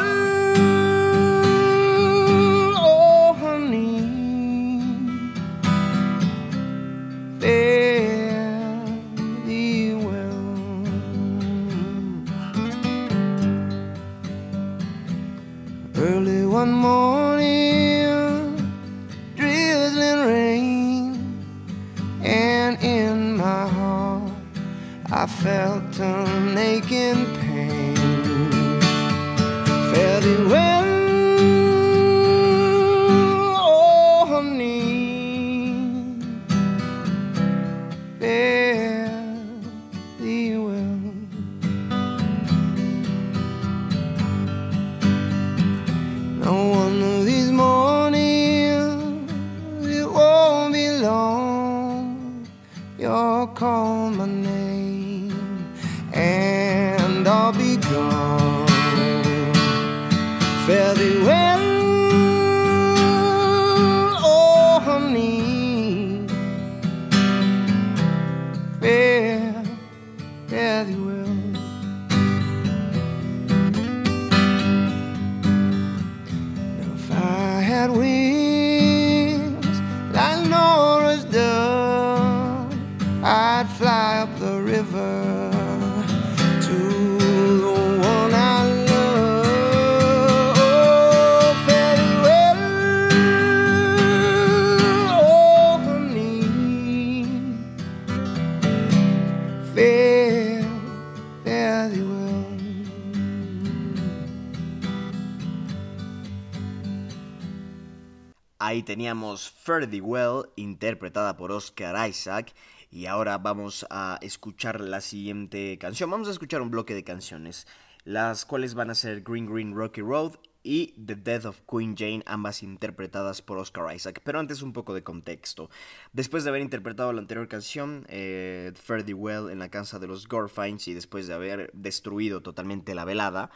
Speaker 1: Ahí teníamos Ferdy Well, interpretada por Oscar Isaac. Y ahora vamos a escuchar la siguiente canción. Vamos a escuchar un bloque de canciones, las cuales van a ser Green Green Rocky Road y The Death of Queen Jane, ambas interpretadas por Oscar Isaac. Pero antes un poco de contexto. Después de haber interpretado la anterior canción, eh, Well en la casa de los Gorfines y después de haber destruido totalmente la velada,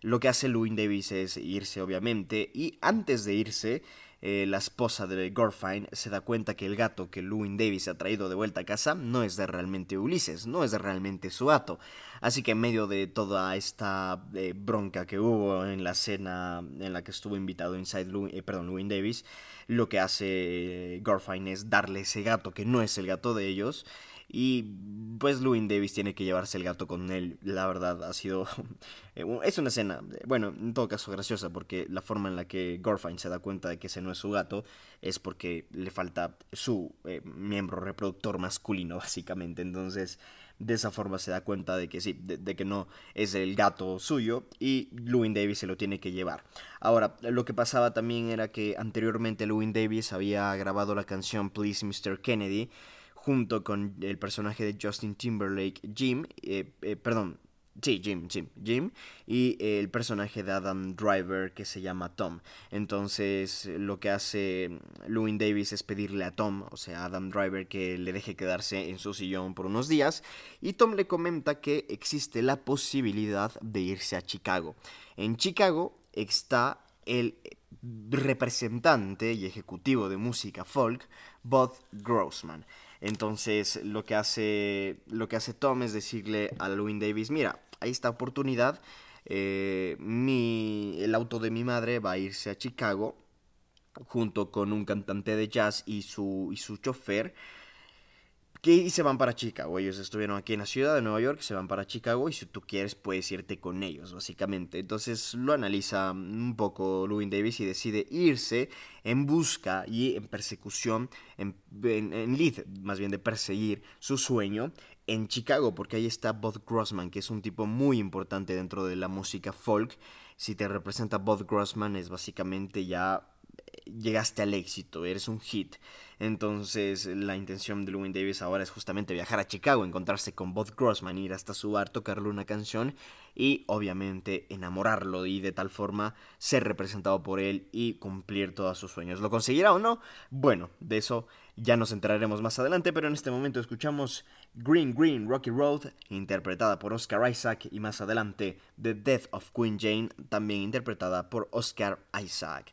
Speaker 1: lo que hace Louis Davis es irse obviamente y antes de irse eh, la esposa de Gorfine se da cuenta que el gato que Louis Davis ha traído de vuelta a casa no es de realmente Ulises, no es de realmente su gato. Así que en medio de toda esta eh, bronca que hubo en la cena en la que estuvo invitado Inside Louis, eh, perdón, Louis Davis, lo que hace Gorfine es darle ese gato que no es el gato de ellos y pues Louis Davis tiene que llevarse el gato con él. La verdad, ha sido. Eh, es una escena, bueno, en todo caso graciosa, porque la forma en la que Gorfine se da cuenta de que ese no es su gato es porque le falta su eh, miembro reproductor masculino, básicamente. Entonces, de esa forma se da cuenta de que sí, de, que no es el gato suyo y Louis Davis se lo tiene que llevar. Ahora, lo que pasaba también era que anteriormente Louis Davis había grabado la canción Please Mr. Kennedy junto con el personaje de Justin Timberlake, Jim, eh, eh, perdón, sí, Jim, Jim, Jim, y el personaje de Adam Driver que se llama Tom. Entonces, lo que hace Louis Davis es pedirle a Tom, o sea, a Adam Driver, que le deje quedarse en su sillón por unos días, y Tom le comenta que existe la posibilidad de irse a Chicago. En Chicago está el representante y ejecutivo de música folk, Bob Grossman. Entonces lo que hace, lo que hace Tom es decirle a Louis Davis, mira, hay esta oportunidad, eh, mi, el auto de mi madre va a irse a Chicago junto con un cantante de jazz y su, y su chofer y se van para Chicago. Ellos estuvieron aquí en la ciudad de Nueva York, se van para Chicago y si tú quieres puedes irte con ellos, básicamente. Entonces lo analiza un poco Louis Davis y decide irse en busca y en persecución, en, en, lead, más bien de perseguir su sueño en Chicago, porque ahí está Bob Grossman, que es un tipo muy importante dentro de la música folk. Si te representa Bob Grossman es básicamente ya llegaste al éxito, eres un hit. Entonces la intención de Louis Davis ahora es justamente viajar a Chicago, encontrarse con Bob Grossman, ir hasta su bar, tocarle una canción y obviamente enamorarlo y de tal forma ser representado por él y cumplir todos sus sueños. ¿Lo conseguirá o no? Bueno, de eso ya nos enteraremos más adelante, pero en este momento escuchamos Green Green Rocky Road, interpretada por Oscar Isaac, y más adelante The Death of Queen Jane, también interpretada por Oscar Isaac.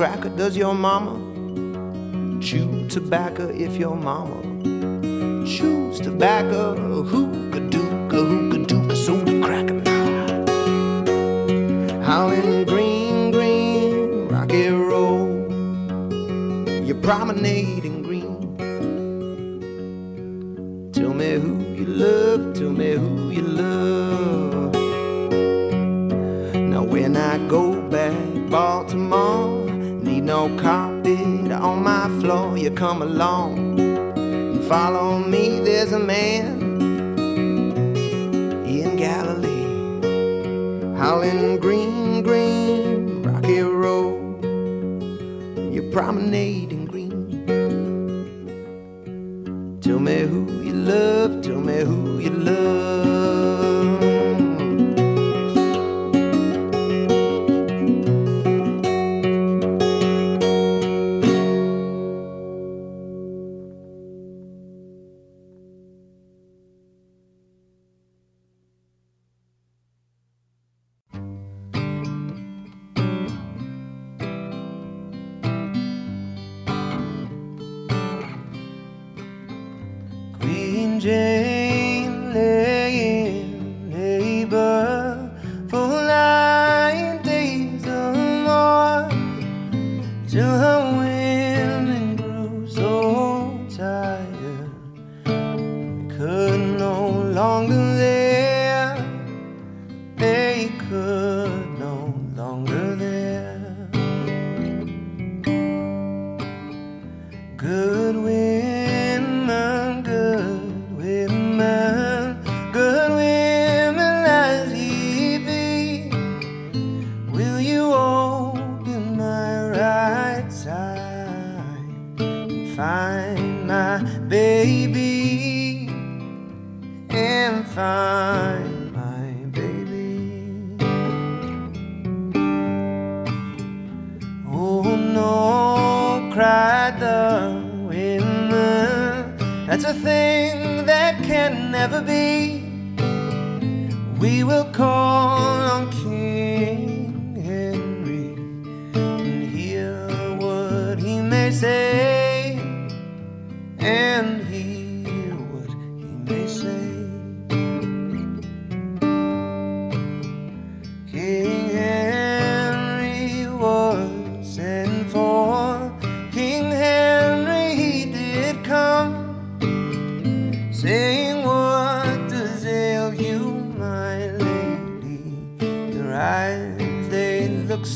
Speaker 1: does your mama chew tobacco if your mama chews tobacco? Hookah dooka, hookah dooka, soda cracker. Howling green, green, rock rocky
Speaker 2: roll. You promenading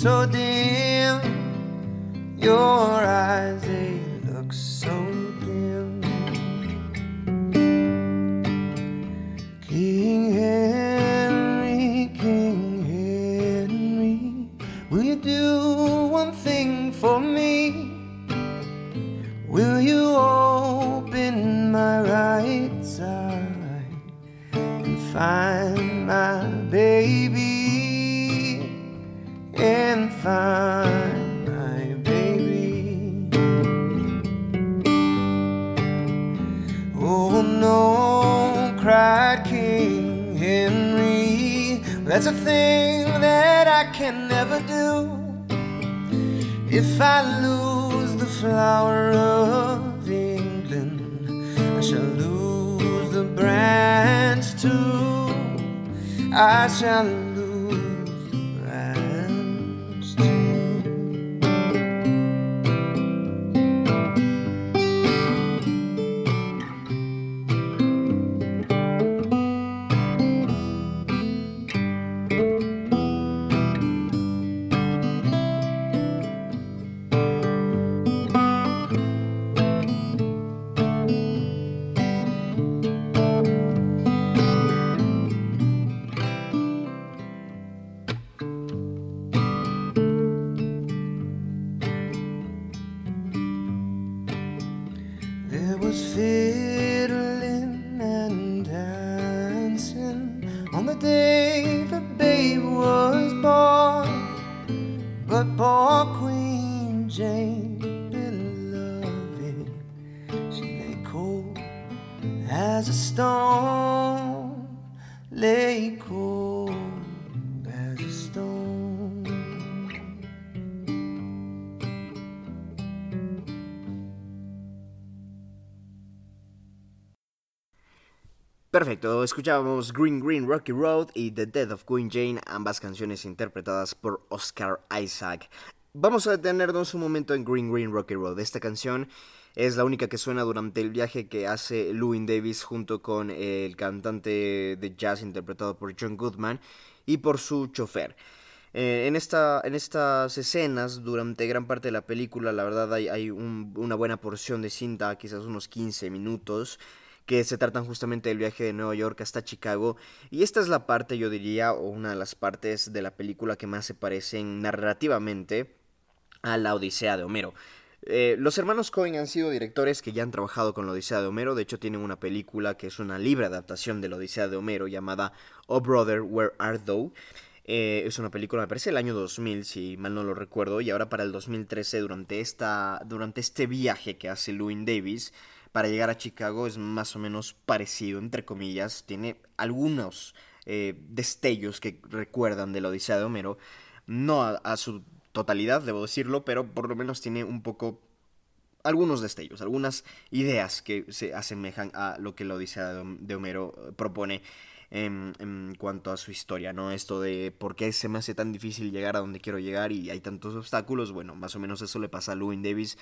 Speaker 2: so.
Speaker 1: Escuchábamos Green Green Rocky Road y The Death of Queen Jane, ambas canciones interpretadas por Oscar Isaac. Vamos a detenernos un momento en Green Green Rocky Road. Esta canción es la única que suena durante el viaje que hace Lewin Davis junto con el cantante de jazz interpretado por John Goodman y por su chofer. Eh, en, esta, en estas escenas, durante gran parte de la película, la verdad hay, una buena porción de cinta, quizás unos 15 minutos, que se tratan justamente del viaje de Nueva York hasta Chicago. Y esta es la parte, yo diría, o una de las partes de la película que más se parecen narrativamente a la Odisea de Homero. Eh, los hermanos Cohen han sido directores que ya han trabajado con la Odisea de Homero, de hecho tienen una película que es una libre adaptación de la Odisea de Homero llamada Oh Brother, Where Art Thou? Eh, es una película, me parece, del año 2000, si mal no lo recuerdo, y ahora para el 2013, durante, esta, durante este viaje que hace Lewin Davis, para llegar a Chicago, es más o menos parecido, entre comillas. Tiene algunos eh, destellos que recuerdan de la Odisea de Homero. No a, su totalidad, debo decirlo, pero por lo menos tiene un poco algunos destellos, algunas ideas que se asemejan a lo que la Odisea de Homero eh, propone en, cuanto a su historia, ¿no? Esto de por qué se me hace tan difícil llegar a donde quiero llegar y hay tantos obstáculos, bueno, más o menos eso le pasa a Louis Davis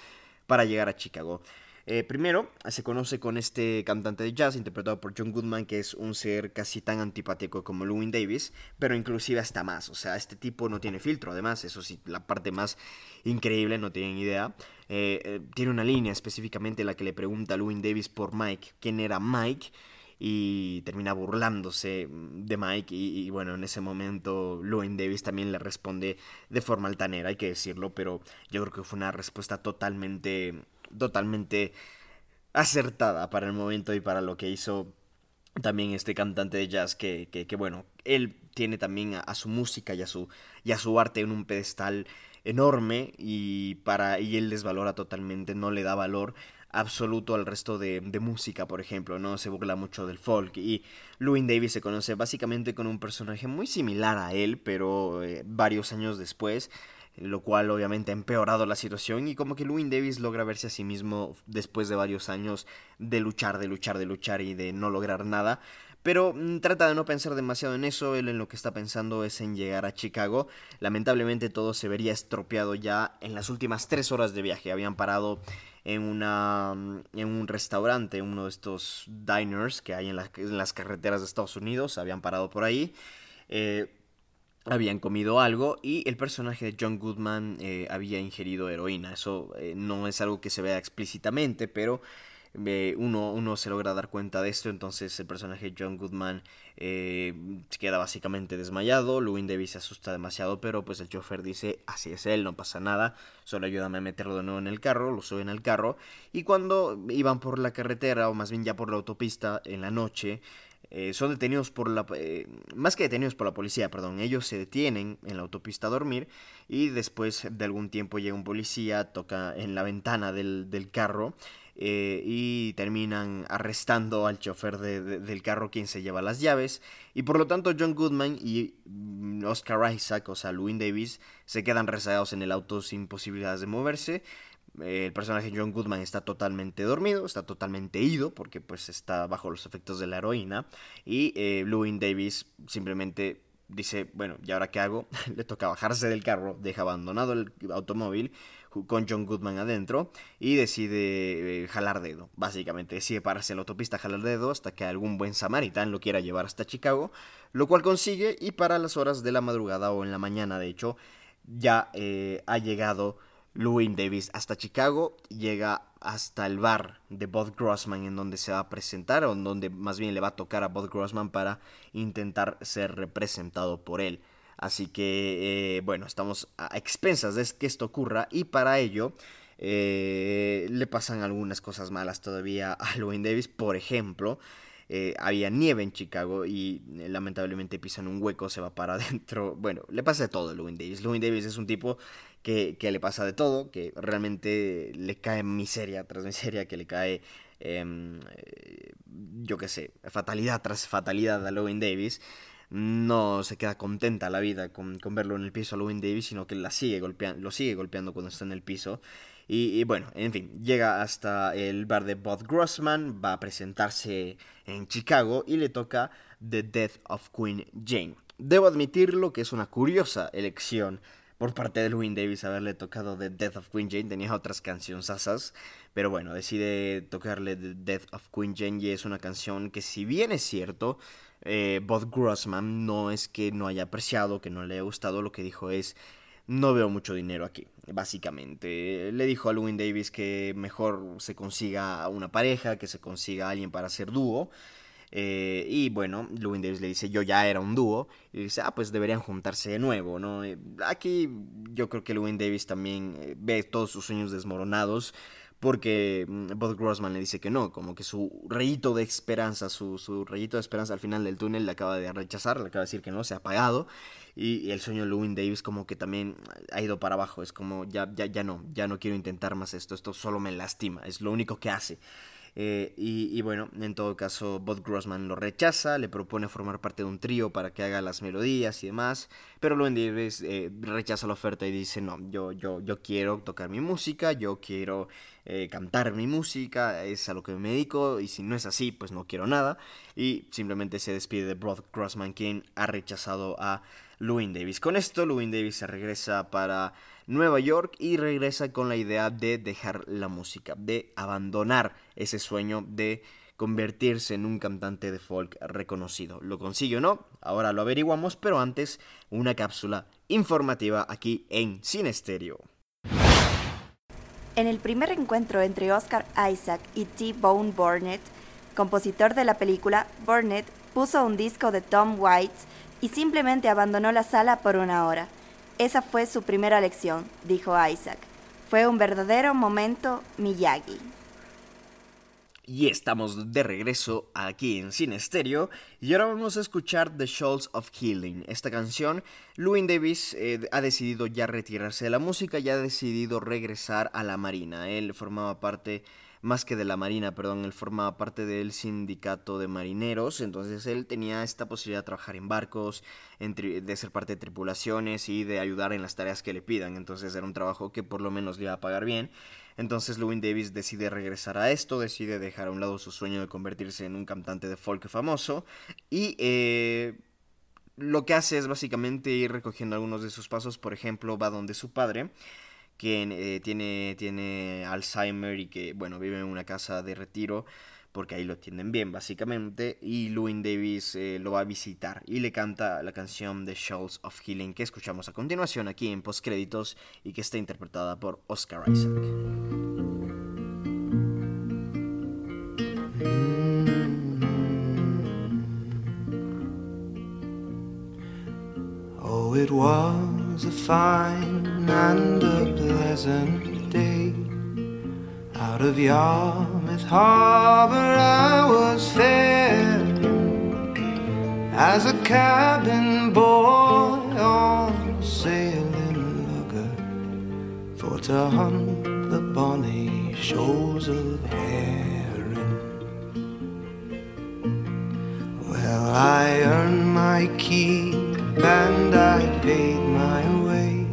Speaker 1: para llegar a Chicago. Eh, primero, se conoce con este cantante de jazz interpretado por John Goodman, que es un ser casi tan antipático como Louis Davis, pero inclusive hasta más. O sea, este tipo no tiene filtro, además, eso sí, la parte más increíble, no tienen idea. Eh, eh, tiene una línea específicamente en la que le pregunta a Louis Davis por Mike quién era Mike y termina burlándose de Mike y, bueno, en ese momento Louis Davis también le responde de forma altanera, hay que decirlo, pero yo creo que fue una respuesta totalmente totalmente acertada para el momento y para lo que hizo también este cantante de jazz que, que, bueno, él tiene también a, a, su música y a su, y a su arte en un pedestal enorme y, para, y él desvalora totalmente, no le da valor absoluto al resto de, de, música, por ejemplo, ¿no? Se burla mucho del folk y Louis Davis se conoce básicamente con un personaje muy similar a él, pero eh, varios años después lo cual obviamente ha empeorado la situación y como que Louis Davis logra verse a sí mismo después de varios años de luchar, de luchar, de luchar y de no lograr nada. Pero mm, trata de no pensar demasiado en eso, él en lo que está pensando es en llegar a Chicago. Lamentablemente todo se vería estropeado ya en las últimas tres horas de viaje. Habían parado en, una, mm, en un restaurante, uno de estos diners que hay en, en las carreteras de Estados Unidos, habían parado por ahí. Eh, habían comido algo y el personaje de John Goodman eh, había ingerido heroína. Eso eh, no es algo que se vea explícitamente, pero eh, uno, uno, se logra dar cuenta de esto. Entonces el personaje de John Goodman queda básicamente desmayado. Louis Davis se asusta demasiado, pero pues el chofer dice, así es él, no pasa nada, solo ayúdame a meterlo de nuevo en el carro, lo suben al carro. Y cuando iban por la carretera, o más bien ya por la autopista, en la noche, eh, son detenidos por la... Eh, más que detenidos por la policía, perdón, ellos se detienen en la autopista a dormir y después de algún tiempo llega un policía, toca en la ventana del, del carro eh, y terminan arrestando al chofer de, de, del carro quien se lleva las llaves y por lo tanto John Goodman y mm, Oscar Isaac, o sea, Louis Davis, se quedan rezagados en el auto sin posibilidades de moverse el personaje John Goodman está totalmente dormido, está totalmente ido porque pues está bajo los efectos de la heroína y eh, Davis simplemente dice, bueno, ¿y ahora qué hago? Le toca bajarse del carro, deja abandonado el automóvil con John Goodman adentro y decide eh, jalar dedo, básicamente decide pararse en la autopista jalar dedo hasta que algún buen samaritán lo quiera llevar hasta Chicago, lo cual consigue y para las horas de la madrugada o en la mañana de hecho ya eh, ha llegado Louis Davis hasta Chicago, llega hasta el bar de Bob Grossman en donde se va a presentar, o en donde más bien le va a tocar a Bob Grossman para intentar ser representado por él. Así que, eh, bueno, estamos a expensas de que esto ocurra y para ello eh, le pasan algunas cosas malas todavía a Louis Davis. Por ejemplo, eh, había nieve en Chicago y lamentablemente pisan un hueco, se va para adentro. Bueno, le pasa de todo a Louis Davis. Louis Davis es un tipo que, le pasa de todo, que realmente le cae miseria tras miseria, que le cae, em, eh, yo qué sé, fatalidad tras fatalidad a Louis Davis. No se queda contenta la vida con, con verlo en el piso a Louis Davis, sino que la sigue golpeando, lo sigue golpeando cuando está en el piso. Y, y, bueno, en fin, llega hasta el bar de Bob Grossman, va a presentarse en Chicago y le toca The Death of Queen Jane. Debo admitirlo que es una curiosa elección por parte de Louis Davis haberle tocado The Death of Queen Jane. Tenía otras canciones pero bueno, decide tocarle The Death of Queen Jane y es una canción que si bien es cierto, eh, Bob Grossman no es que no haya apreciado, que no le haya gustado, lo que dijo es no veo mucho dinero aquí, básicamente. Le dijo a Louis Davis que mejor se consiga una pareja, que se consiga alguien para hacer dúo. Eh, y bueno, Lewin Davis le dice, yo ya era un dúo. Y dice, ah, pues deberían juntarse de nuevo, ¿no? Eh, aquí yo creo que Lewin Davis también eh, ve todos sus sueños desmoronados. Porque mm, Bob Grossman le dice que no, como que su rayito de esperanza, su, su rayito de esperanza al final del túnel le acaba de rechazar, le acaba de decir que no, se ha apagado. Y, el sueño de Lewin Davis como que también ha ido para abajo, es como ya, ya, ya no, ya no quiero intentar más esto, esto solo me lastima, es lo único que hace. Eh, y, bueno, en todo caso, Bob Grossman lo rechaza, le propone formar parte de un trío para que haga las melodías y demás, pero Lewin Davis eh, rechaza la oferta y dice, no, yo, yo, yo quiero tocar mi música, yo quiero eh, cantar mi música, es a lo que me dedico, y si no es así, pues no quiero nada, y simplemente se despide de Bob Grossman, quien ha rechazado a Lewin Davis. Con esto, Lewin Davis se regresa para Nueva York y regresa con la idea de dejar la música, de abandonar ese sueño de convertirse en un cantante de folk reconocido. ¿Lo consigue o no? Ahora lo averiguamos, pero antes una cápsula informativa aquí en Sin Estéreo.
Speaker 4: En el primer encuentro entre Oscar Isaac y T. Bone Burnett, compositor de la película, Burnett puso un disco de Tom Waits y simplemente abandonó la sala por una hora. Esa fue su primera lección, dijo Isaac. Fue un verdadero momento Miyagi.
Speaker 1: Y estamos de regreso aquí en Cine Estéreo y ahora vamos a escuchar The Shoals of Healing. Esta canción, Louis Davis eh, ha decidido ya retirarse de la música y ha decidido regresar a la marina. Él formaba parte más que de la Marina, perdón, él formaba parte del sindicato de marineros, entonces él tenía esta posibilidad de trabajar en barcos, de ser parte de tripulaciones y de ayudar en las tareas que le pidan, entonces era un trabajo que por lo menos le iba a pagar bien. Entonces Lewin Davis decide regresar a esto, decide dejar a un lado su sueño de convertirse en un cantante de folk famoso y eh, lo que hace es básicamente ir recogiendo algunos de sus pasos, por ejemplo, va donde su padre, quien eh, tiene, tiene Alzheimer y que, bueno, vive en una casa de retiro, porque ahí lo tienen bien, básicamente, y Louis Davis eh, lo va a visitar y le canta la canción The Shoals of Healing que escuchamos a continuación aquí en postcréditos y que está interpretada por Oscar Isaac.
Speaker 2: Oh, it was a fine and a pleasant day. Out of Yarmouth Harbor I was faring as a cabin boy on a sailing lugger for to hunt the bonny shoals of herring. Well, I earned my keep and I paid my way,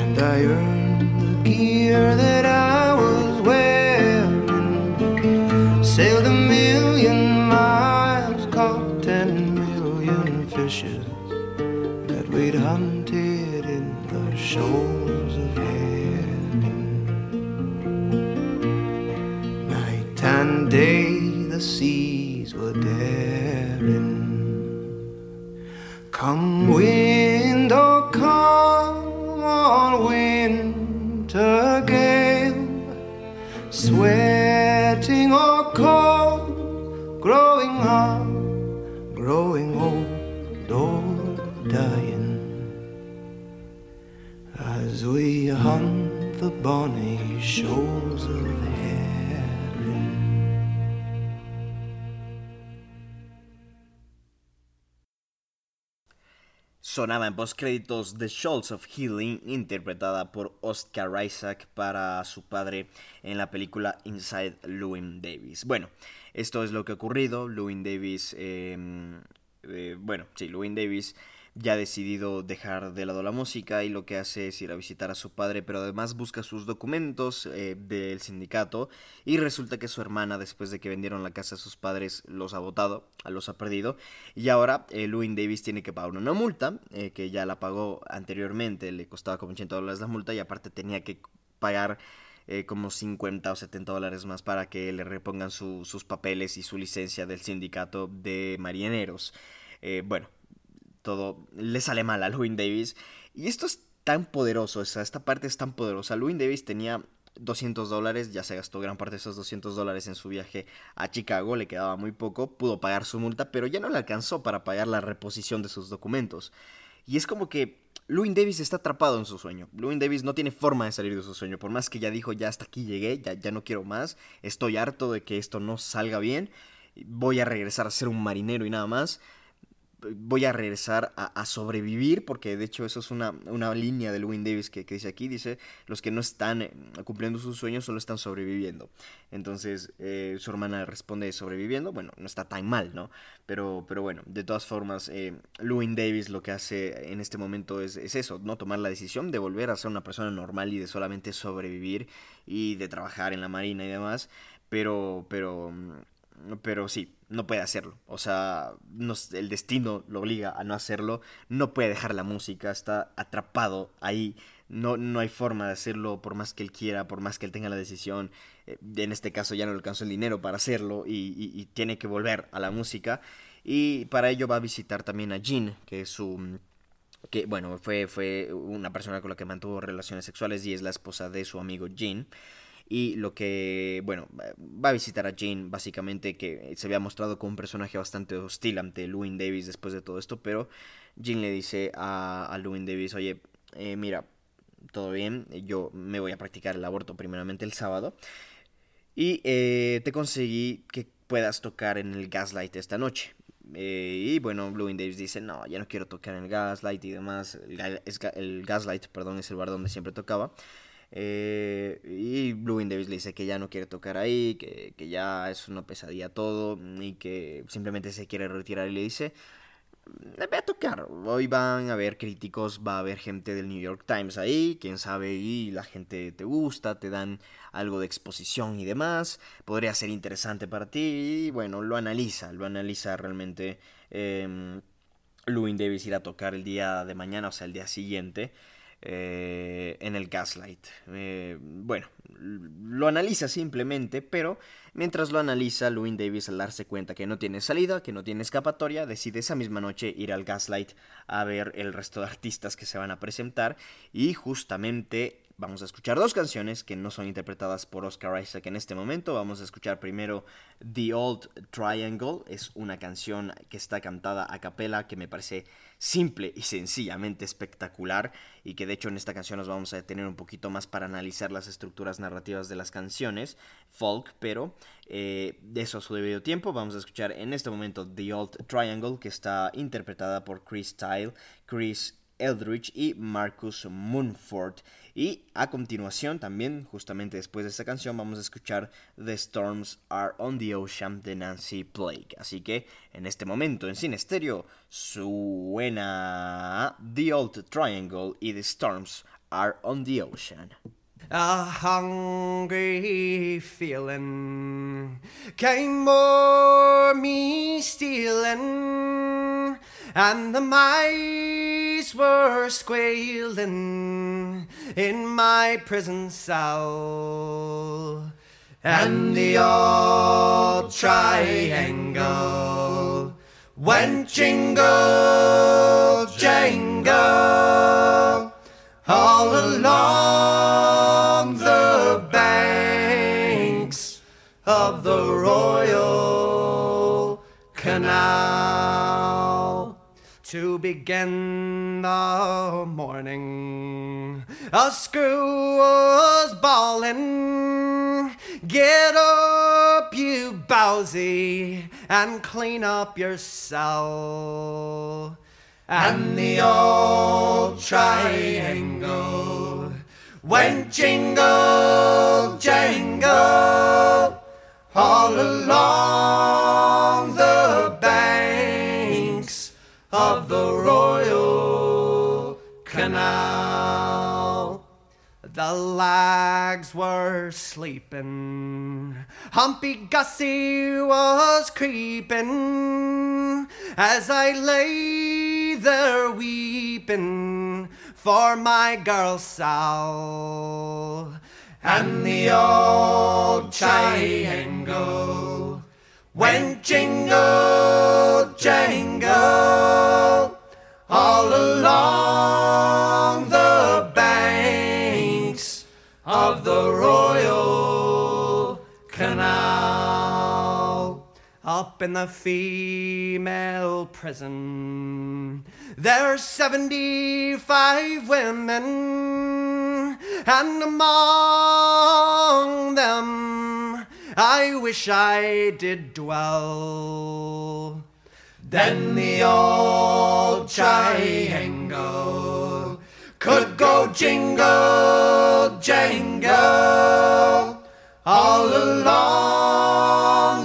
Speaker 2: and I earned the gear that I Come wind or come on winter gale, sweating or cold, growing up, growing old or dying. As we hunt the bonny shoals of
Speaker 1: Sonaba en postcréditos The Shoals of Healing, interpretada por Oscar Isaac para su padre en la película Inside Llewyn Davis. Bueno, esto es lo que ha ocurrido. Llewyn Davis, eh, eh, bueno, sí, Llewyn Davis ya ha decidido dejar de lado la música y lo que hace es ir a visitar a su padre, pero además busca sus documentos eh, del sindicato y resulta que su hermana, después de que vendieron la casa a sus padres, los ha votado, los ha perdido y ahora eh, Llewyn Davis tiene que pagar una multa eh, que ya la pagó anteriormente, le costaba como 80 dólares la multa y aparte tenía que pagar eh, como 50 o 70 dólares más para que le repongan su, sus papeles y su licencia del sindicato de marineros. Bueno, todo le sale mal a Llewyn Davis. Y esto es tan poderoso, o esta parte es tan poderosa. Llewyn Davis tenía 200 dólares, ya se gastó gran parte de esos 200 dólares en su viaje a Chicago, le quedaba muy poco, pudo pagar su multa, pero ya no le alcanzó para pagar la reposición de sus documentos. Y es como que Louis Davis está atrapado en su sueño. Louis Davis no tiene forma de salir de su sueño, por más que ya dijo, ya hasta aquí llegué, ya, ya no quiero más, estoy harto de que esto no salga bien, voy a regresar a ser un marinero y nada más voy a regresar a, sobrevivir, porque de hecho eso es una, una línea de Lewin Davis que, dice aquí, dice, los que no están eh, cumpliendo sus sueños solo están sobreviviendo. Entonces eh, su hermana responde sobreviviendo, bueno, no está tan mal, ¿no? Pero, pero bueno, de todas formas, eh, Lewin Davis lo que hace en este momento es, es eso, ¿no? Tomar la decisión de volver a ser una persona normal y de solamente sobrevivir y de trabajar en la marina y demás, pero, pero pero sí, no puede hacerlo. O sea, el destino lo obliga a no hacerlo. No puede dejar la música, está atrapado ahí. No, no hay forma de hacerlo por más que él quiera, por más que él tenga la decisión. Eh, en este caso ya no le alcanzó el dinero para hacerlo y, tiene que volver a la música. Y para ello va a visitar también a Jean, que es su que bueno, fue, fue una persona con la que mantuvo relaciones sexuales y es la esposa de su amigo Jean. Y lo que, bueno, va a visitar a Jane, básicamente, que se había mostrado como un personaje bastante hostil ante Lewin Davis después de todo esto, pero Jane le dice a, a Lewin Davis, oye, eh, mira, todo bien, yo me voy a practicar el aborto primeramente el sábado. Y eh, te conseguí que puedas tocar en el Gaslight esta noche. Eh, y bueno, Lewin Davis dice, no, ya no quiero tocar en el Gaslight y demás. El, el Gaslight, perdón, es el bar donde siempre tocaba. Eh, y Blue Davis le dice que ya no quiere tocar ahí, que, que, ya es una pesadilla todo y que simplemente se quiere retirar y le dice, voy a tocar, hoy van a haber críticos, va a haber gente del New York Times ahí, quién sabe, y la gente te gusta, te dan algo de exposición y demás, podría ser interesante para ti y bueno, lo analiza, lo analiza realmente. Eh, Davis irá a tocar el día de mañana, o sea, el día siguiente. Eh, en el Gaslight. Eh, bueno, lo analiza simplemente, pero mientras lo analiza, Louis Davis al darse cuenta que no tiene salida, que no tiene escapatoria, decide esa misma noche ir al Gaslight a ver el resto de artistas que se van a presentar y justamente vamos a escuchar dos canciones que no son interpretadas por Oscar Isaac en este momento. Vamos a escuchar primero The Old Triangle, es una canción que está cantada a capela que me parece simple y sencillamente espectacular y que de hecho en esta canción nos vamos a detener un poquito más para analizar las estructuras narrativas de las canciones folk, pero eh, de eso a su debido tiempo vamos a escuchar en este momento The Old Triangle que está interpretada por Chris Tyle, Chris Eldridge y Marcus Munford. Y a continuación, también, justamente después de esta canción, vamos a escuchar The Storms Are on the Ocean de Nancy Blake. Así que en este momento en Cine Stereo suena The Old Triangle y The Storms Are on the Ocean.
Speaker 6: A hungry feeling came o'er me stealing, and the were squealing in my prison cell. And the old triangle went jingle, jangle all along begin the morning, a screw was bawling. Get up, you bowsy, and clean up your cell. And the old triangle. Went jingle, jangle all along the banks of the Royal Canal. The lags were sleeping, Humpy Gussie was creeping as I lay there weeping for my girl Sal. And the old triangle when jingle jangle all along the banks of the Royal Canal,
Speaker 7: up in the female prison, there's 75 women, and among them I wish I did dwell. Then the old triangle could go jingle, jangle all along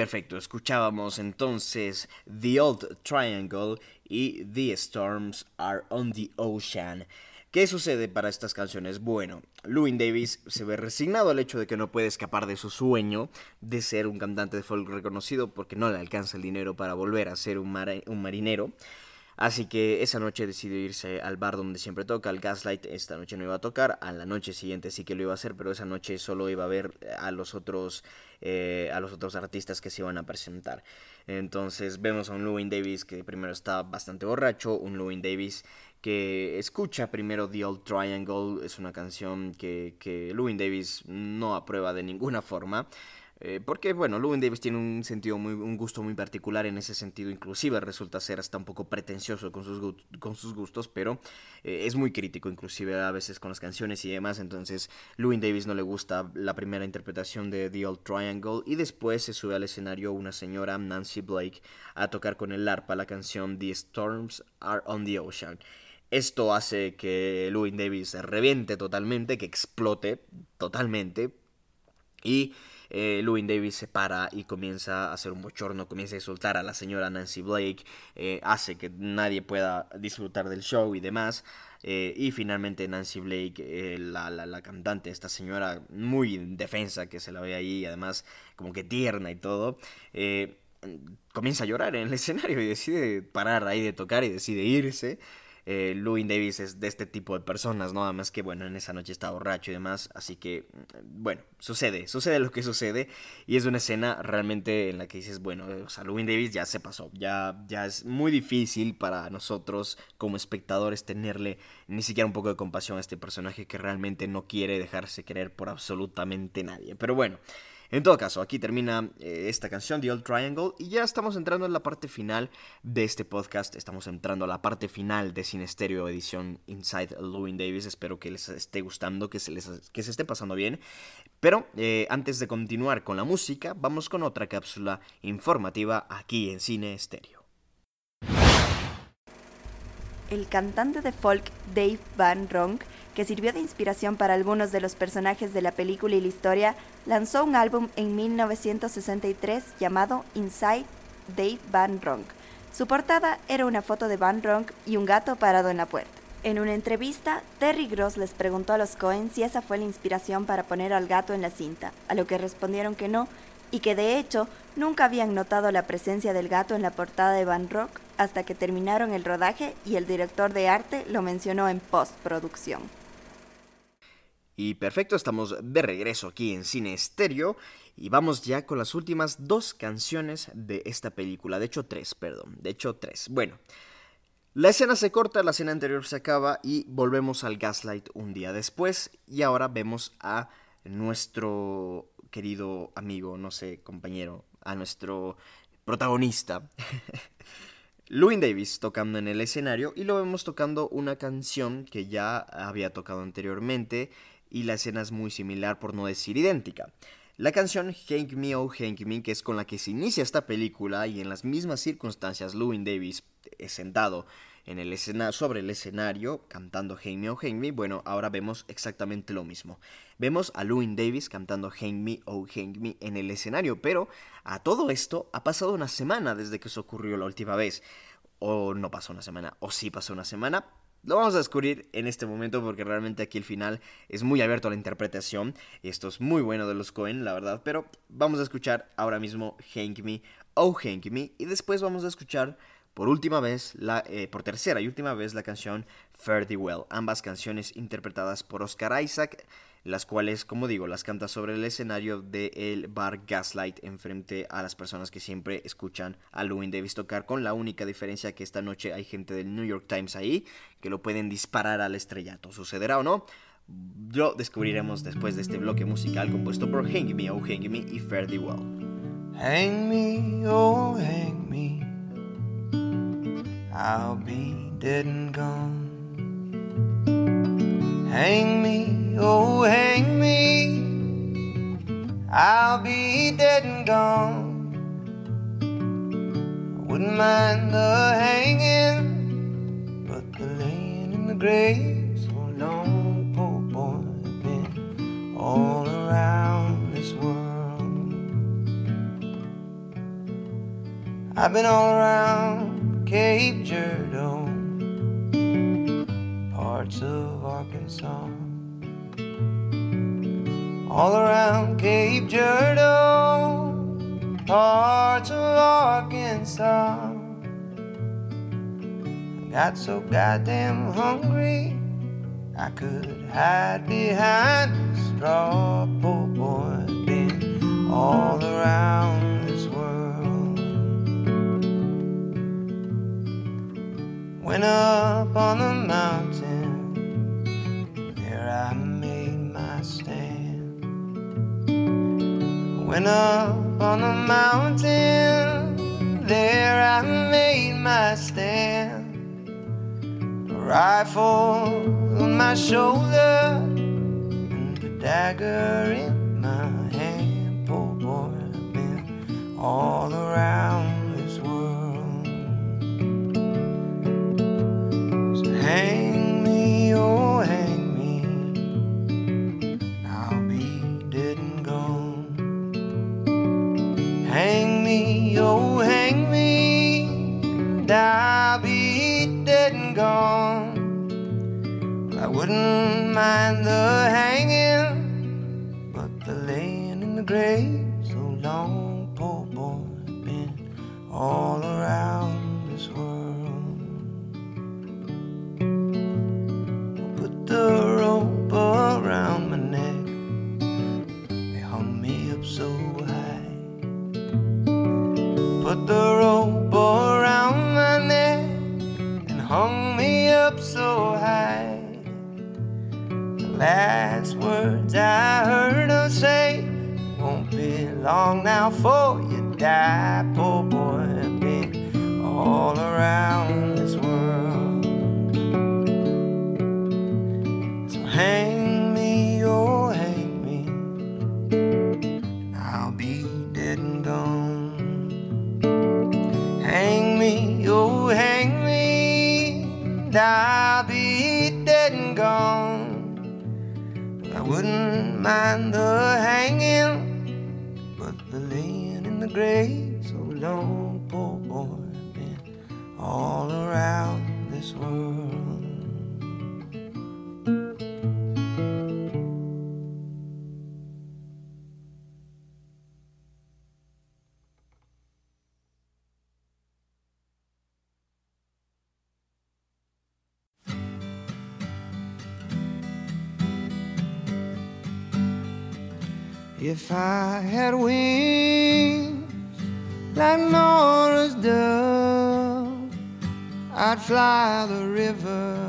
Speaker 1: perfecto, escuchábamos entonces The Old Triangle y The Storms Are on the Ocean. ¿Qué sucede para estas canciones? Bueno, Louis Davis se ve resignado al hecho de que no puede escapar de su sueño de ser un cantante de folk reconocido porque no le alcanza el dinero para volver a ser un, marinero. Así que esa noche decidió irse al bar donde siempre toca, al Gaslight. Esta noche no iba a tocar, a la noche siguiente sí que lo iba a hacer, pero esa noche solo iba a ver a los otros, eh, a los otros artistas que se iban a presentar. Entonces vemos a un Louis Davis que primero está bastante borracho, un Louis Davis que escucha primero The Old Triangle, es una canción que, que Louis Davis no aprueba de ninguna forma. Eh, porque, bueno, Llewyn Davis tiene un sentido muy, un gusto muy particular en ese sentido, inclusive resulta ser hasta un poco pretencioso con sus, gustos, pero eh, es muy crítico, inclusive a veces con las canciones y demás, entonces Llewyn Davis no le gusta la primera interpretación de The Old Triangle y después se sube al escenario una señora, Nancy Blake, a tocar con el arpa la canción The Storms Are on the Ocean. Esto hace que Llewyn Davis se reviente totalmente, que explote totalmente, y eh, Llewyn Davis se para y comienza a hacer un bochorno, comienza a insultar a la señora Nancy Blake, eh, hace que nadie pueda disfrutar del show y demás. eh, y finalmente Nancy Blake, eh, la, la, cantante, esta señora muy indefensa que se la ve ahí, además como que tierna y todo, comienza a llorar en el escenario y decide parar ahí de tocar y decide irse. Eh, Llewyn Davis es de este tipo de personas, ¿no? Además que, bueno, en esa noche está borracho y demás, así que, mm, bueno, sucede, sucede lo que sucede y es una escena realmente en la que dices, bueno, eh, o sea, Llewyn Davis ya se pasó, ya, ya es muy difícil para nosotros como espectadores tenerle ni siquiera un poco de compasión a este personaje que realmente no quiere dejarse querer por absolutamente nadie, pero bueno. En todo caso, aquí termina eh, esta canción, The Old Triangle, y ya estamos entrando en la parte final de este podcast. Estamos entrando a la parte final de Sin Estéreo edición Inside Llewyn Davis. Espero que les esté gustando, que se, les, que se esté pasando bien. Pero eh, antes de continuar con la música, vamos con otra cápsula informativa aquí en Cine Estéreo.
Speaker 4: El cantante de folk Dave Van Ronk, que sirvió de inspiración para algunos de los personajes de la película y la historia, lanzó un álbum en 1963 llamado Inside Dave Van Ronk. Su portada era una foto de Van Ronk y un gato parado en la puerta. En una entrevista, Terry Gross les preguntó a los Cohen si esa fue la inspiración para poner al gato en la cinta, a lo que respondieron que no, y que de hecho nunca habían notado la presencia del gato en la portada de Van Rock hasta que terminaron el rodaje y el director de arte lo mencionó en postproducción.
Speaker 1: Y perfecto, estamos de regreso aquí en Cine Estéreo y vamos ya con las últimas dos canciones de esta película. De hecho, tres, perdón. De hecho, tres. Bueno, la escena se corta, la escena anterior se acaba y volvemos al Gaslight un día después. Y ahora vemos a nuestro querido amigo, no sé, compañero, a nuestro protagonista. Llewyn Davis tocando en el escenario y lo vemos tocando una canción que ya había tocado anteriormente y la escena es muy similar por no decir idéntica. La canción Hank Me Oh Hank Me, que es con la que se inicia esta película y en las mismas circunstancias Llewyn Davis es sentado en el escena sobre el escenario cantando Hank Me Oh Hank Me, bueno, ahora vemos exactamente lo mismo. Vemos a Llewyn Davis cantando Hank Me Oh Hank Me en el escenario, pero a todo esto ha pasado una semana desde que eso ocurrió la última vez. O no pasó una semana, o sí pasó una semana, lo vamos a descubrir en este momento porque realmente aquí el final es muy abierto a la interpretación. Esto es muy bueno de los Cohen, la verdad. Pero vamos a escuchar ahora mismo Hank Me, Oh Hank Me. Y después vamos a escuchar por última vez, eh, por tercera y última vez, la canción Fare Thee Well. Ambas canciones interpretadas por Oscar Isaac, las cuales, como digo, las canta sobre el escenario del bar Gaslight enfrente a las personas que siempre escuchan a Llewyn Davis tocar, con la única diferencia que esta noche hay gente del New York Times ahí que lo pueden disparar al estrellato. ¿Sucederá o no? Lo descubriremos después de este bloque musical compuesto por Hang Me, Oh Hang Me y Fare Thee Well.
Speaker 2: Hang me, oh, hang me. I'll be dead and gone. Hang me, oh, hang me. I'll be dead and gone. I wouldn't mind the hanging, but the laying in the grave so long, poor boy, been all around this world. I've been all around Cape Girardeau, parts of Arkansas. All around Cape Girardeau, parts of Arkansas. I got so goddamn hungry, I could hide behind a straw. Poor boy, been all around Went up on the mountain, there I made my stand. Went up on the mountain, there I made my stand. A rifle on my shoulder, and a dagger in my hand. Poor boy, I've been all around hang me, oh hang me, I'll be dead and gone. Hang me, oh hang me, and I'll be dead and gone. I wouldn't mind the hanging, but the laying in the grave so long, poor boy, been all around the rope around my neck, they hung me up so high. Put the rope around my neck and hung me up so high. The last words I heard her say won't be long now for you die, poor boy. Been all around hang If I had wings like Nora's dove, I'd fly the river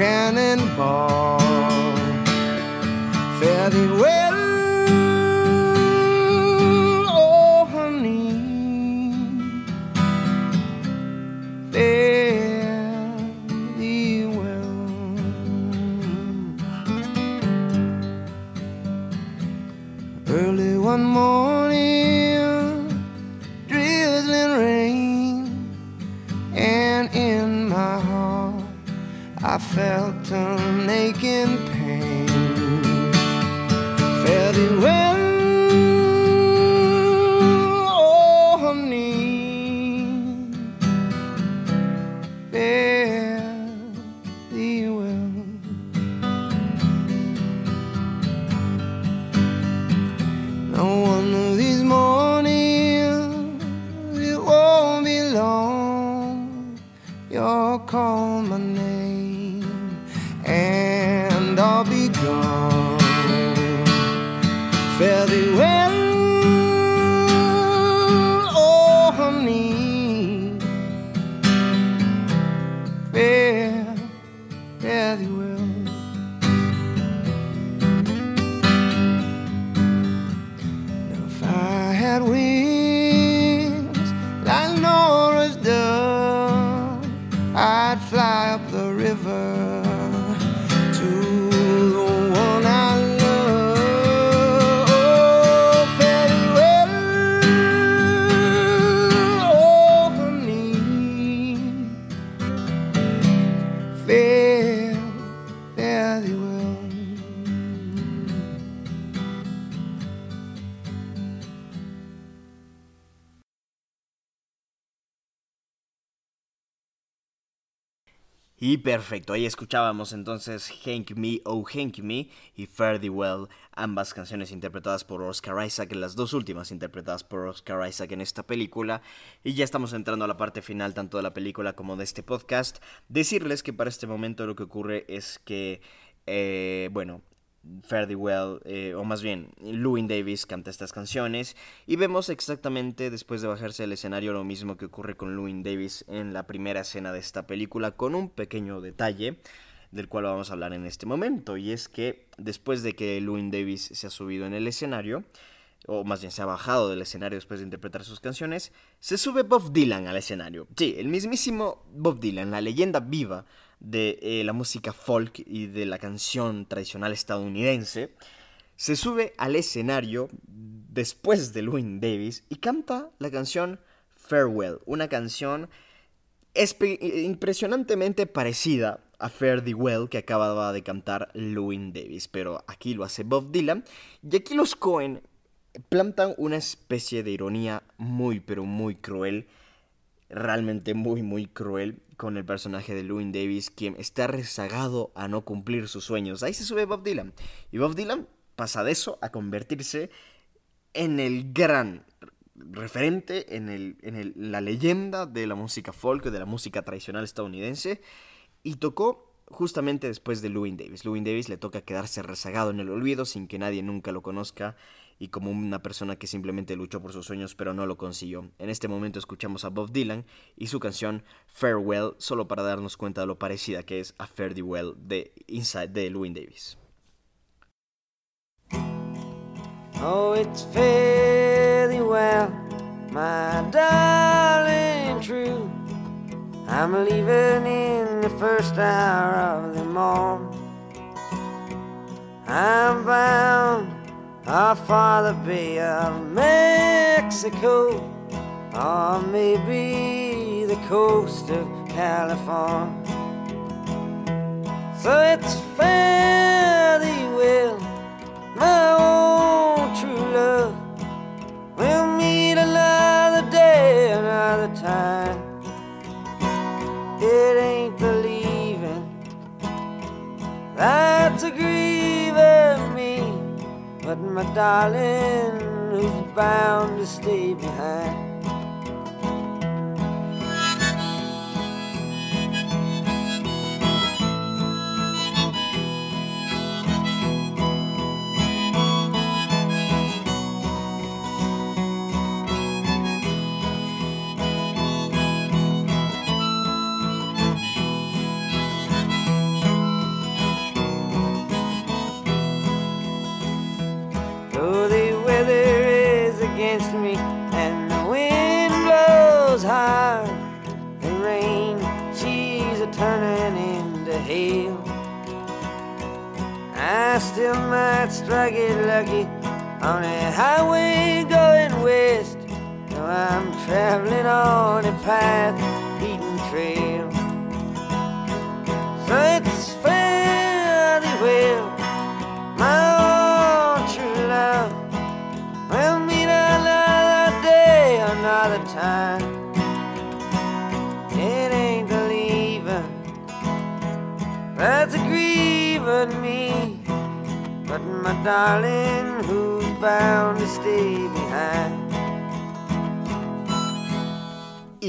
Speaker 2: a
Speaker 1: Y perfecto, ahí escuchábamos entonces Hank Me, Oh Hank Me y Fare Thee Well, ambas canciones interpretadas por Oscar Isaac, las dos últimas interpretadas por Oscar Isaac en esta película. Y ya estamos entrando a la parte final tanto de la película como de este podcast. Decirles que para este momento lo que ocurre es que, eh, bueno, Well, eh, o más bien, Louis Davis canta estas canciones y vemos exactamente después de bajarse del escenario lo mismo que ocurre con Louis Davis en la primera escena de esta película con un pequeño detalle del cual vamos a hablar en este momento y es que después de que Louis Davis se ha subido en el escenario, o más bien se ha bajado del escenario después de interpretar sus canciones, se sube Bob Dylan al escenario. Sí, el mismísimo Bob Dylan, la leyenda viva de eh, la música folk y de la canción tradicional estadounidense, se sube al escenario después de Louis Davis y canta la canción Farewell, una canción impresionantemente parecida a Fare Thee Well que acababa de cantar Louis Davis, pero aquí lo hace Bob Dylan y aquí los Cohen plantan una especie de ironía muy pero muy cruel, realmente muy muy cruel con el personaje de Louis Davis, quien está rezagado a no cumplir sus sueños. Ahí se sube Bob Dylan. Y Bob Dylan pasa de eso a convertirse en el gran referente, en, el, en el, la leyenda de la música folk, de la música tradicional estadounidense. Y tocó justamente después de Louis Davis. Louis Davis le toca quedarse rezagado en el olvido sin que nadie nunca lo conozca y como una persona que simplemente luchó por sus sueños pero no lo consiguió. En este momento escuchamos a Bob Dylan y su canción Farewell solo para darnos cuenta de lo parecida que es a Fare Thee Well de Inside de Louis Davis.
Speaker 2: Oh, it's fare thee well, my darling true. I'm leaving in the first hour of the morn. I'm bound for the Bay of Mexico, or maybe the coast of California. So it's fare thee well, my own true love. We'll meet another day, another time. It ain't the leaving that's a me, but my darling who's bound to stay behind.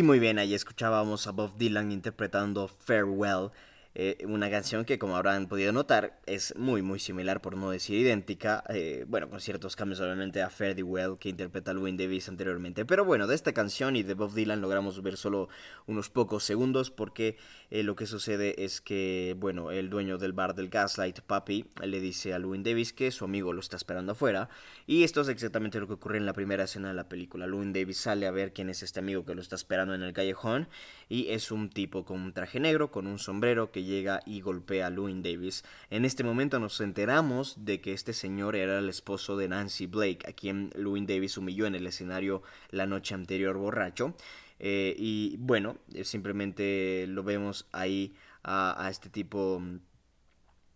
Speaker 1: Muy bien, ahí escuchábamos a Bob Dylan interpretando Farewell, eh, una canción que como habrán podido notar es muy muy similar por no decir idéntica, eh, bueno con ciertos cambios obviamente a Fare Well que interpreta Louis Davis anteriormente, pero bueno de esta canción y de Bob Dylan logramos ver solo unos pocos segundos porque eh, lo que sucede es que bueno el dueño del bar del Gaslight, Papi, le dice a Louis Davis que su amigo lo está esperando afuera. Y esto es exactamente lo que ocurre en la primera escena de la película, Louis Davis sale a ver quién es este amigo que lo está esperando en el callejón y es un tipo con un traje negro, con un sombrero que llega y golpea a Louis Davis. En este momento nos enteramos de que este señor era el esposo de Nancy Blake, a quien Louis Davis humilló en el escenario la noche anterior borracho. Eh, y bueno, eh, simplemente lo vemos ahí a, a este tipo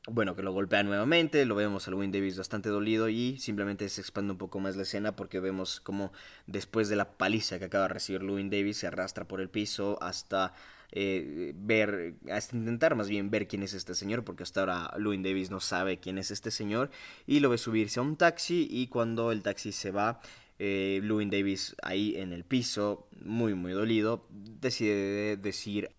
Speaker 1: bueno, que lo golpea nuevamente, lo vemos a Louis Davis bastante dolido y simplemente se expande un poco más la escena porque vemos como después de la paliza que acaba de recibir Louis Davis se arrastra por el piso hasta eh, ver, hasta intentar más bien ver quién es este señor, porque hasta ahora Louis Davis no sabe quién es este señor, y lo ve subirse a un taxi y cuando el taxi se va, eh, Davis ahí en el piso, muy muy dolido, decide decir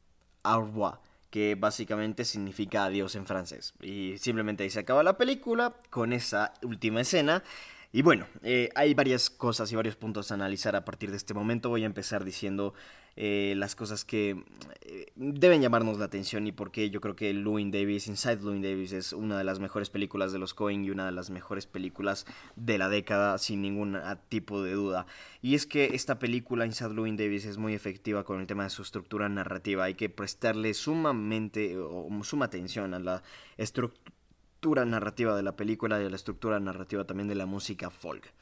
Speaker 1: au revoir que básicamente significa adiós en francés. Y simplemente ahí se acaba la película con esa última escena. Y bueno, eh, hay varias cosas y varios puntos a analizar a partir de este momento. Voy a empezar diciendo eh, las cosas que eh, deben llamarnos la atención y por qué yo creo que Louis Davis, Inside Louis Davis, es una de las mejores películas de los Coen y una de las mejores películas de la década, sin ningún tipo de duda. Y es que esta película, Inside Louis Davis, es muy efectiva con el tema de su estructura narrativa. Hay que prestarle sumamente o suma atención a la estructura narrativa de la película y a la estructura narrativa también de la música folk.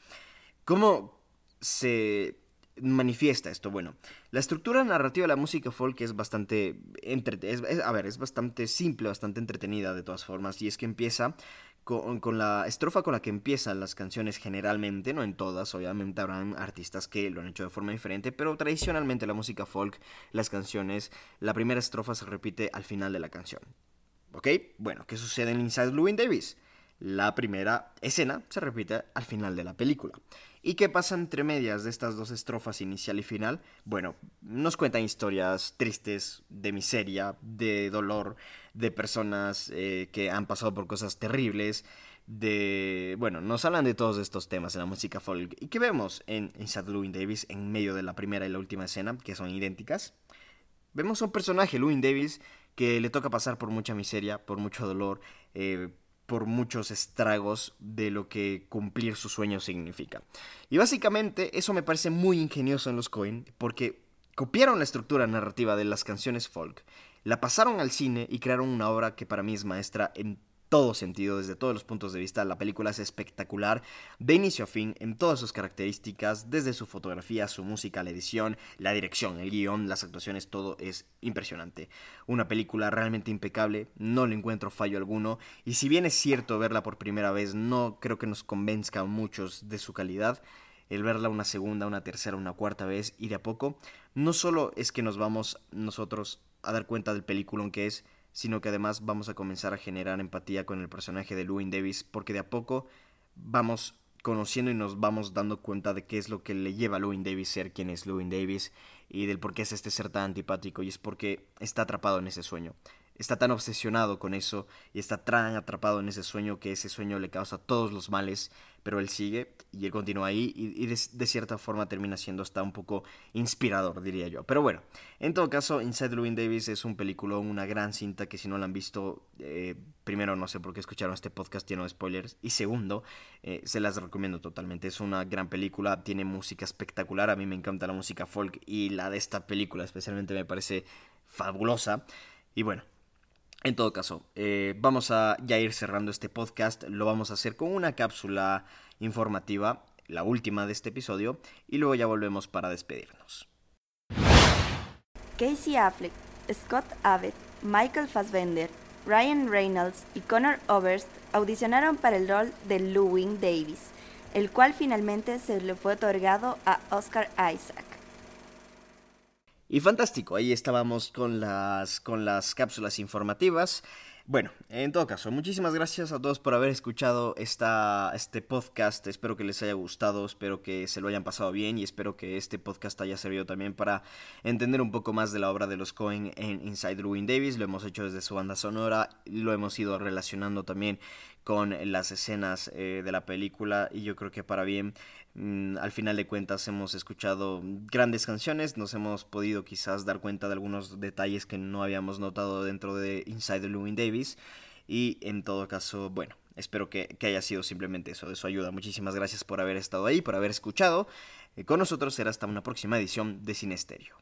Speaker 1: ¿Cómo se manifiesta esto? Bueno, la estructura narrativa de la música folk es bastante entrete es, a ver, es bastante simple, bastante entretenida de todas formas, y es que empieza con, con la estrofa con la que empiezan las canciones generalmente, no en todas, obviamente habrán artistas que lo han hecho de forma diferente, pero tradicionalmente la música folk, las canciones, la primera estrofa se repite al final de la canción. ¿Ok? Bueno, ¿qué sucede en Inside Llewyn Davis? La primera escena se repite al final de la película. ¿Y qué pasa entre medias de estas dos estrofas inicial y final? Bueno, nos cuentan historias tristes, de miseria, de dolor, de personas eh, que han pasado por cosas terribles, de... Bueno, nos hablan de todos estos temas en la música folk. ¿Y qué vemos en Inside Llewyn Davis en medio de la primera y la última escena, que son idénticas? Vemos a un personaje, Louis Davis, que le toca pasar por mucha miseria, por mucho dolor, eh, por muchos estragos de lo que cumplir su sueño significa. Y básicamente eso me parece muy ingenioso en los Coen, porque copiaron la estructura narrativa de las canciones folk, la pasaron al cine y crearon una obra que para mí es maestra en todo sentido, desde todos los puntos de vista. La película es espectacular, de inicio a fin, en todas sus características, desde su fotografía, su música, la edición, la dirección, el guion, las actuaciones, todo es impresionante. Una película realmente impecable, no le encuentro fallo alguno, y si bien es cierto verla por primera vez, no creo que nos convenzca a muchos de su calidad. El verla una segunda, una tercera, una cuarta vez y de a poco, no solo es que nos vamos nosotros a dar cuenta del peliculón que es, sino que además vamos a comenzar a generar empatía con el personaje de Louis Davis, porque de a poco vamos conociendo y nos vamos dando cuenta de qué es lo que le lleva a Louis Davis ser quien es Louis Davis y del por qué es este ser tan antipático y es porque está atrapado en ese sueño. Está tan obsesionado con eso y está tan atrapado en ese sueño que ese sueño le causa todos los males, pero él sigue y él continúa ahí y, de, cierta forma termina siendo hasta un poco inspirador, diría yo. Pero bueno, en todo caso, Inside Llewyn Davis es un película, una gran cinta que si no la han visto, eh, primero no sé por qué escucharon este podcast lleno de spoilers y segundo, eh, se las recomiendo totalmente. Es una gran película, tiene música espectacular, a mí me encanta la música folk y la de esta película especialmente me parece fabulosa. Y bueno, en todo caso, eh, vamos a ya ir cerrando este podcast. Lo vamos a hacer con una cápsula informativa, la última de este episodio, y luego ya volvemos para despedirnos.
Speaker 4: Casey Affleck, Scott Abbott, Michael Fassbender, Ryan Reynolds y Connor Oberst audicionaron para el rol de Llewyn Davis, el cual finalmente se le fue otorgado a Oscar Isaac.
Speaker 1: Y fantástico, ahí estábamos con las, con las cápsulas informativas. Bueno, en todo caso, muchísimas gracias a todos por haber escuchado esta, este podcast. Espero que les haya gustado, espero que se lo hayan pasado bien y espero que este podcast haya servido también para entender un poco más de la obra de los Cohen en Inside Llewyn Davis. Lo hemos hecho desde su banda sonora, lo hemos ido relacionando también con las escenas eh, de la película y yo creo que para bien al final de cuentas hemos escuchado grandes canciones, nos hemos podido quizás dar cuenta de algunos detalles que no habíamos notado dentro de Inside Llewyn Davis y en todo caso, bueno, espero que, que, haya sido simplemente eso, de su ayuda. Muchísimas gracias por haber estado ahí, por haber escuchado. Eh, con nosotros será hasta una próxima edición de Cine Estéreo.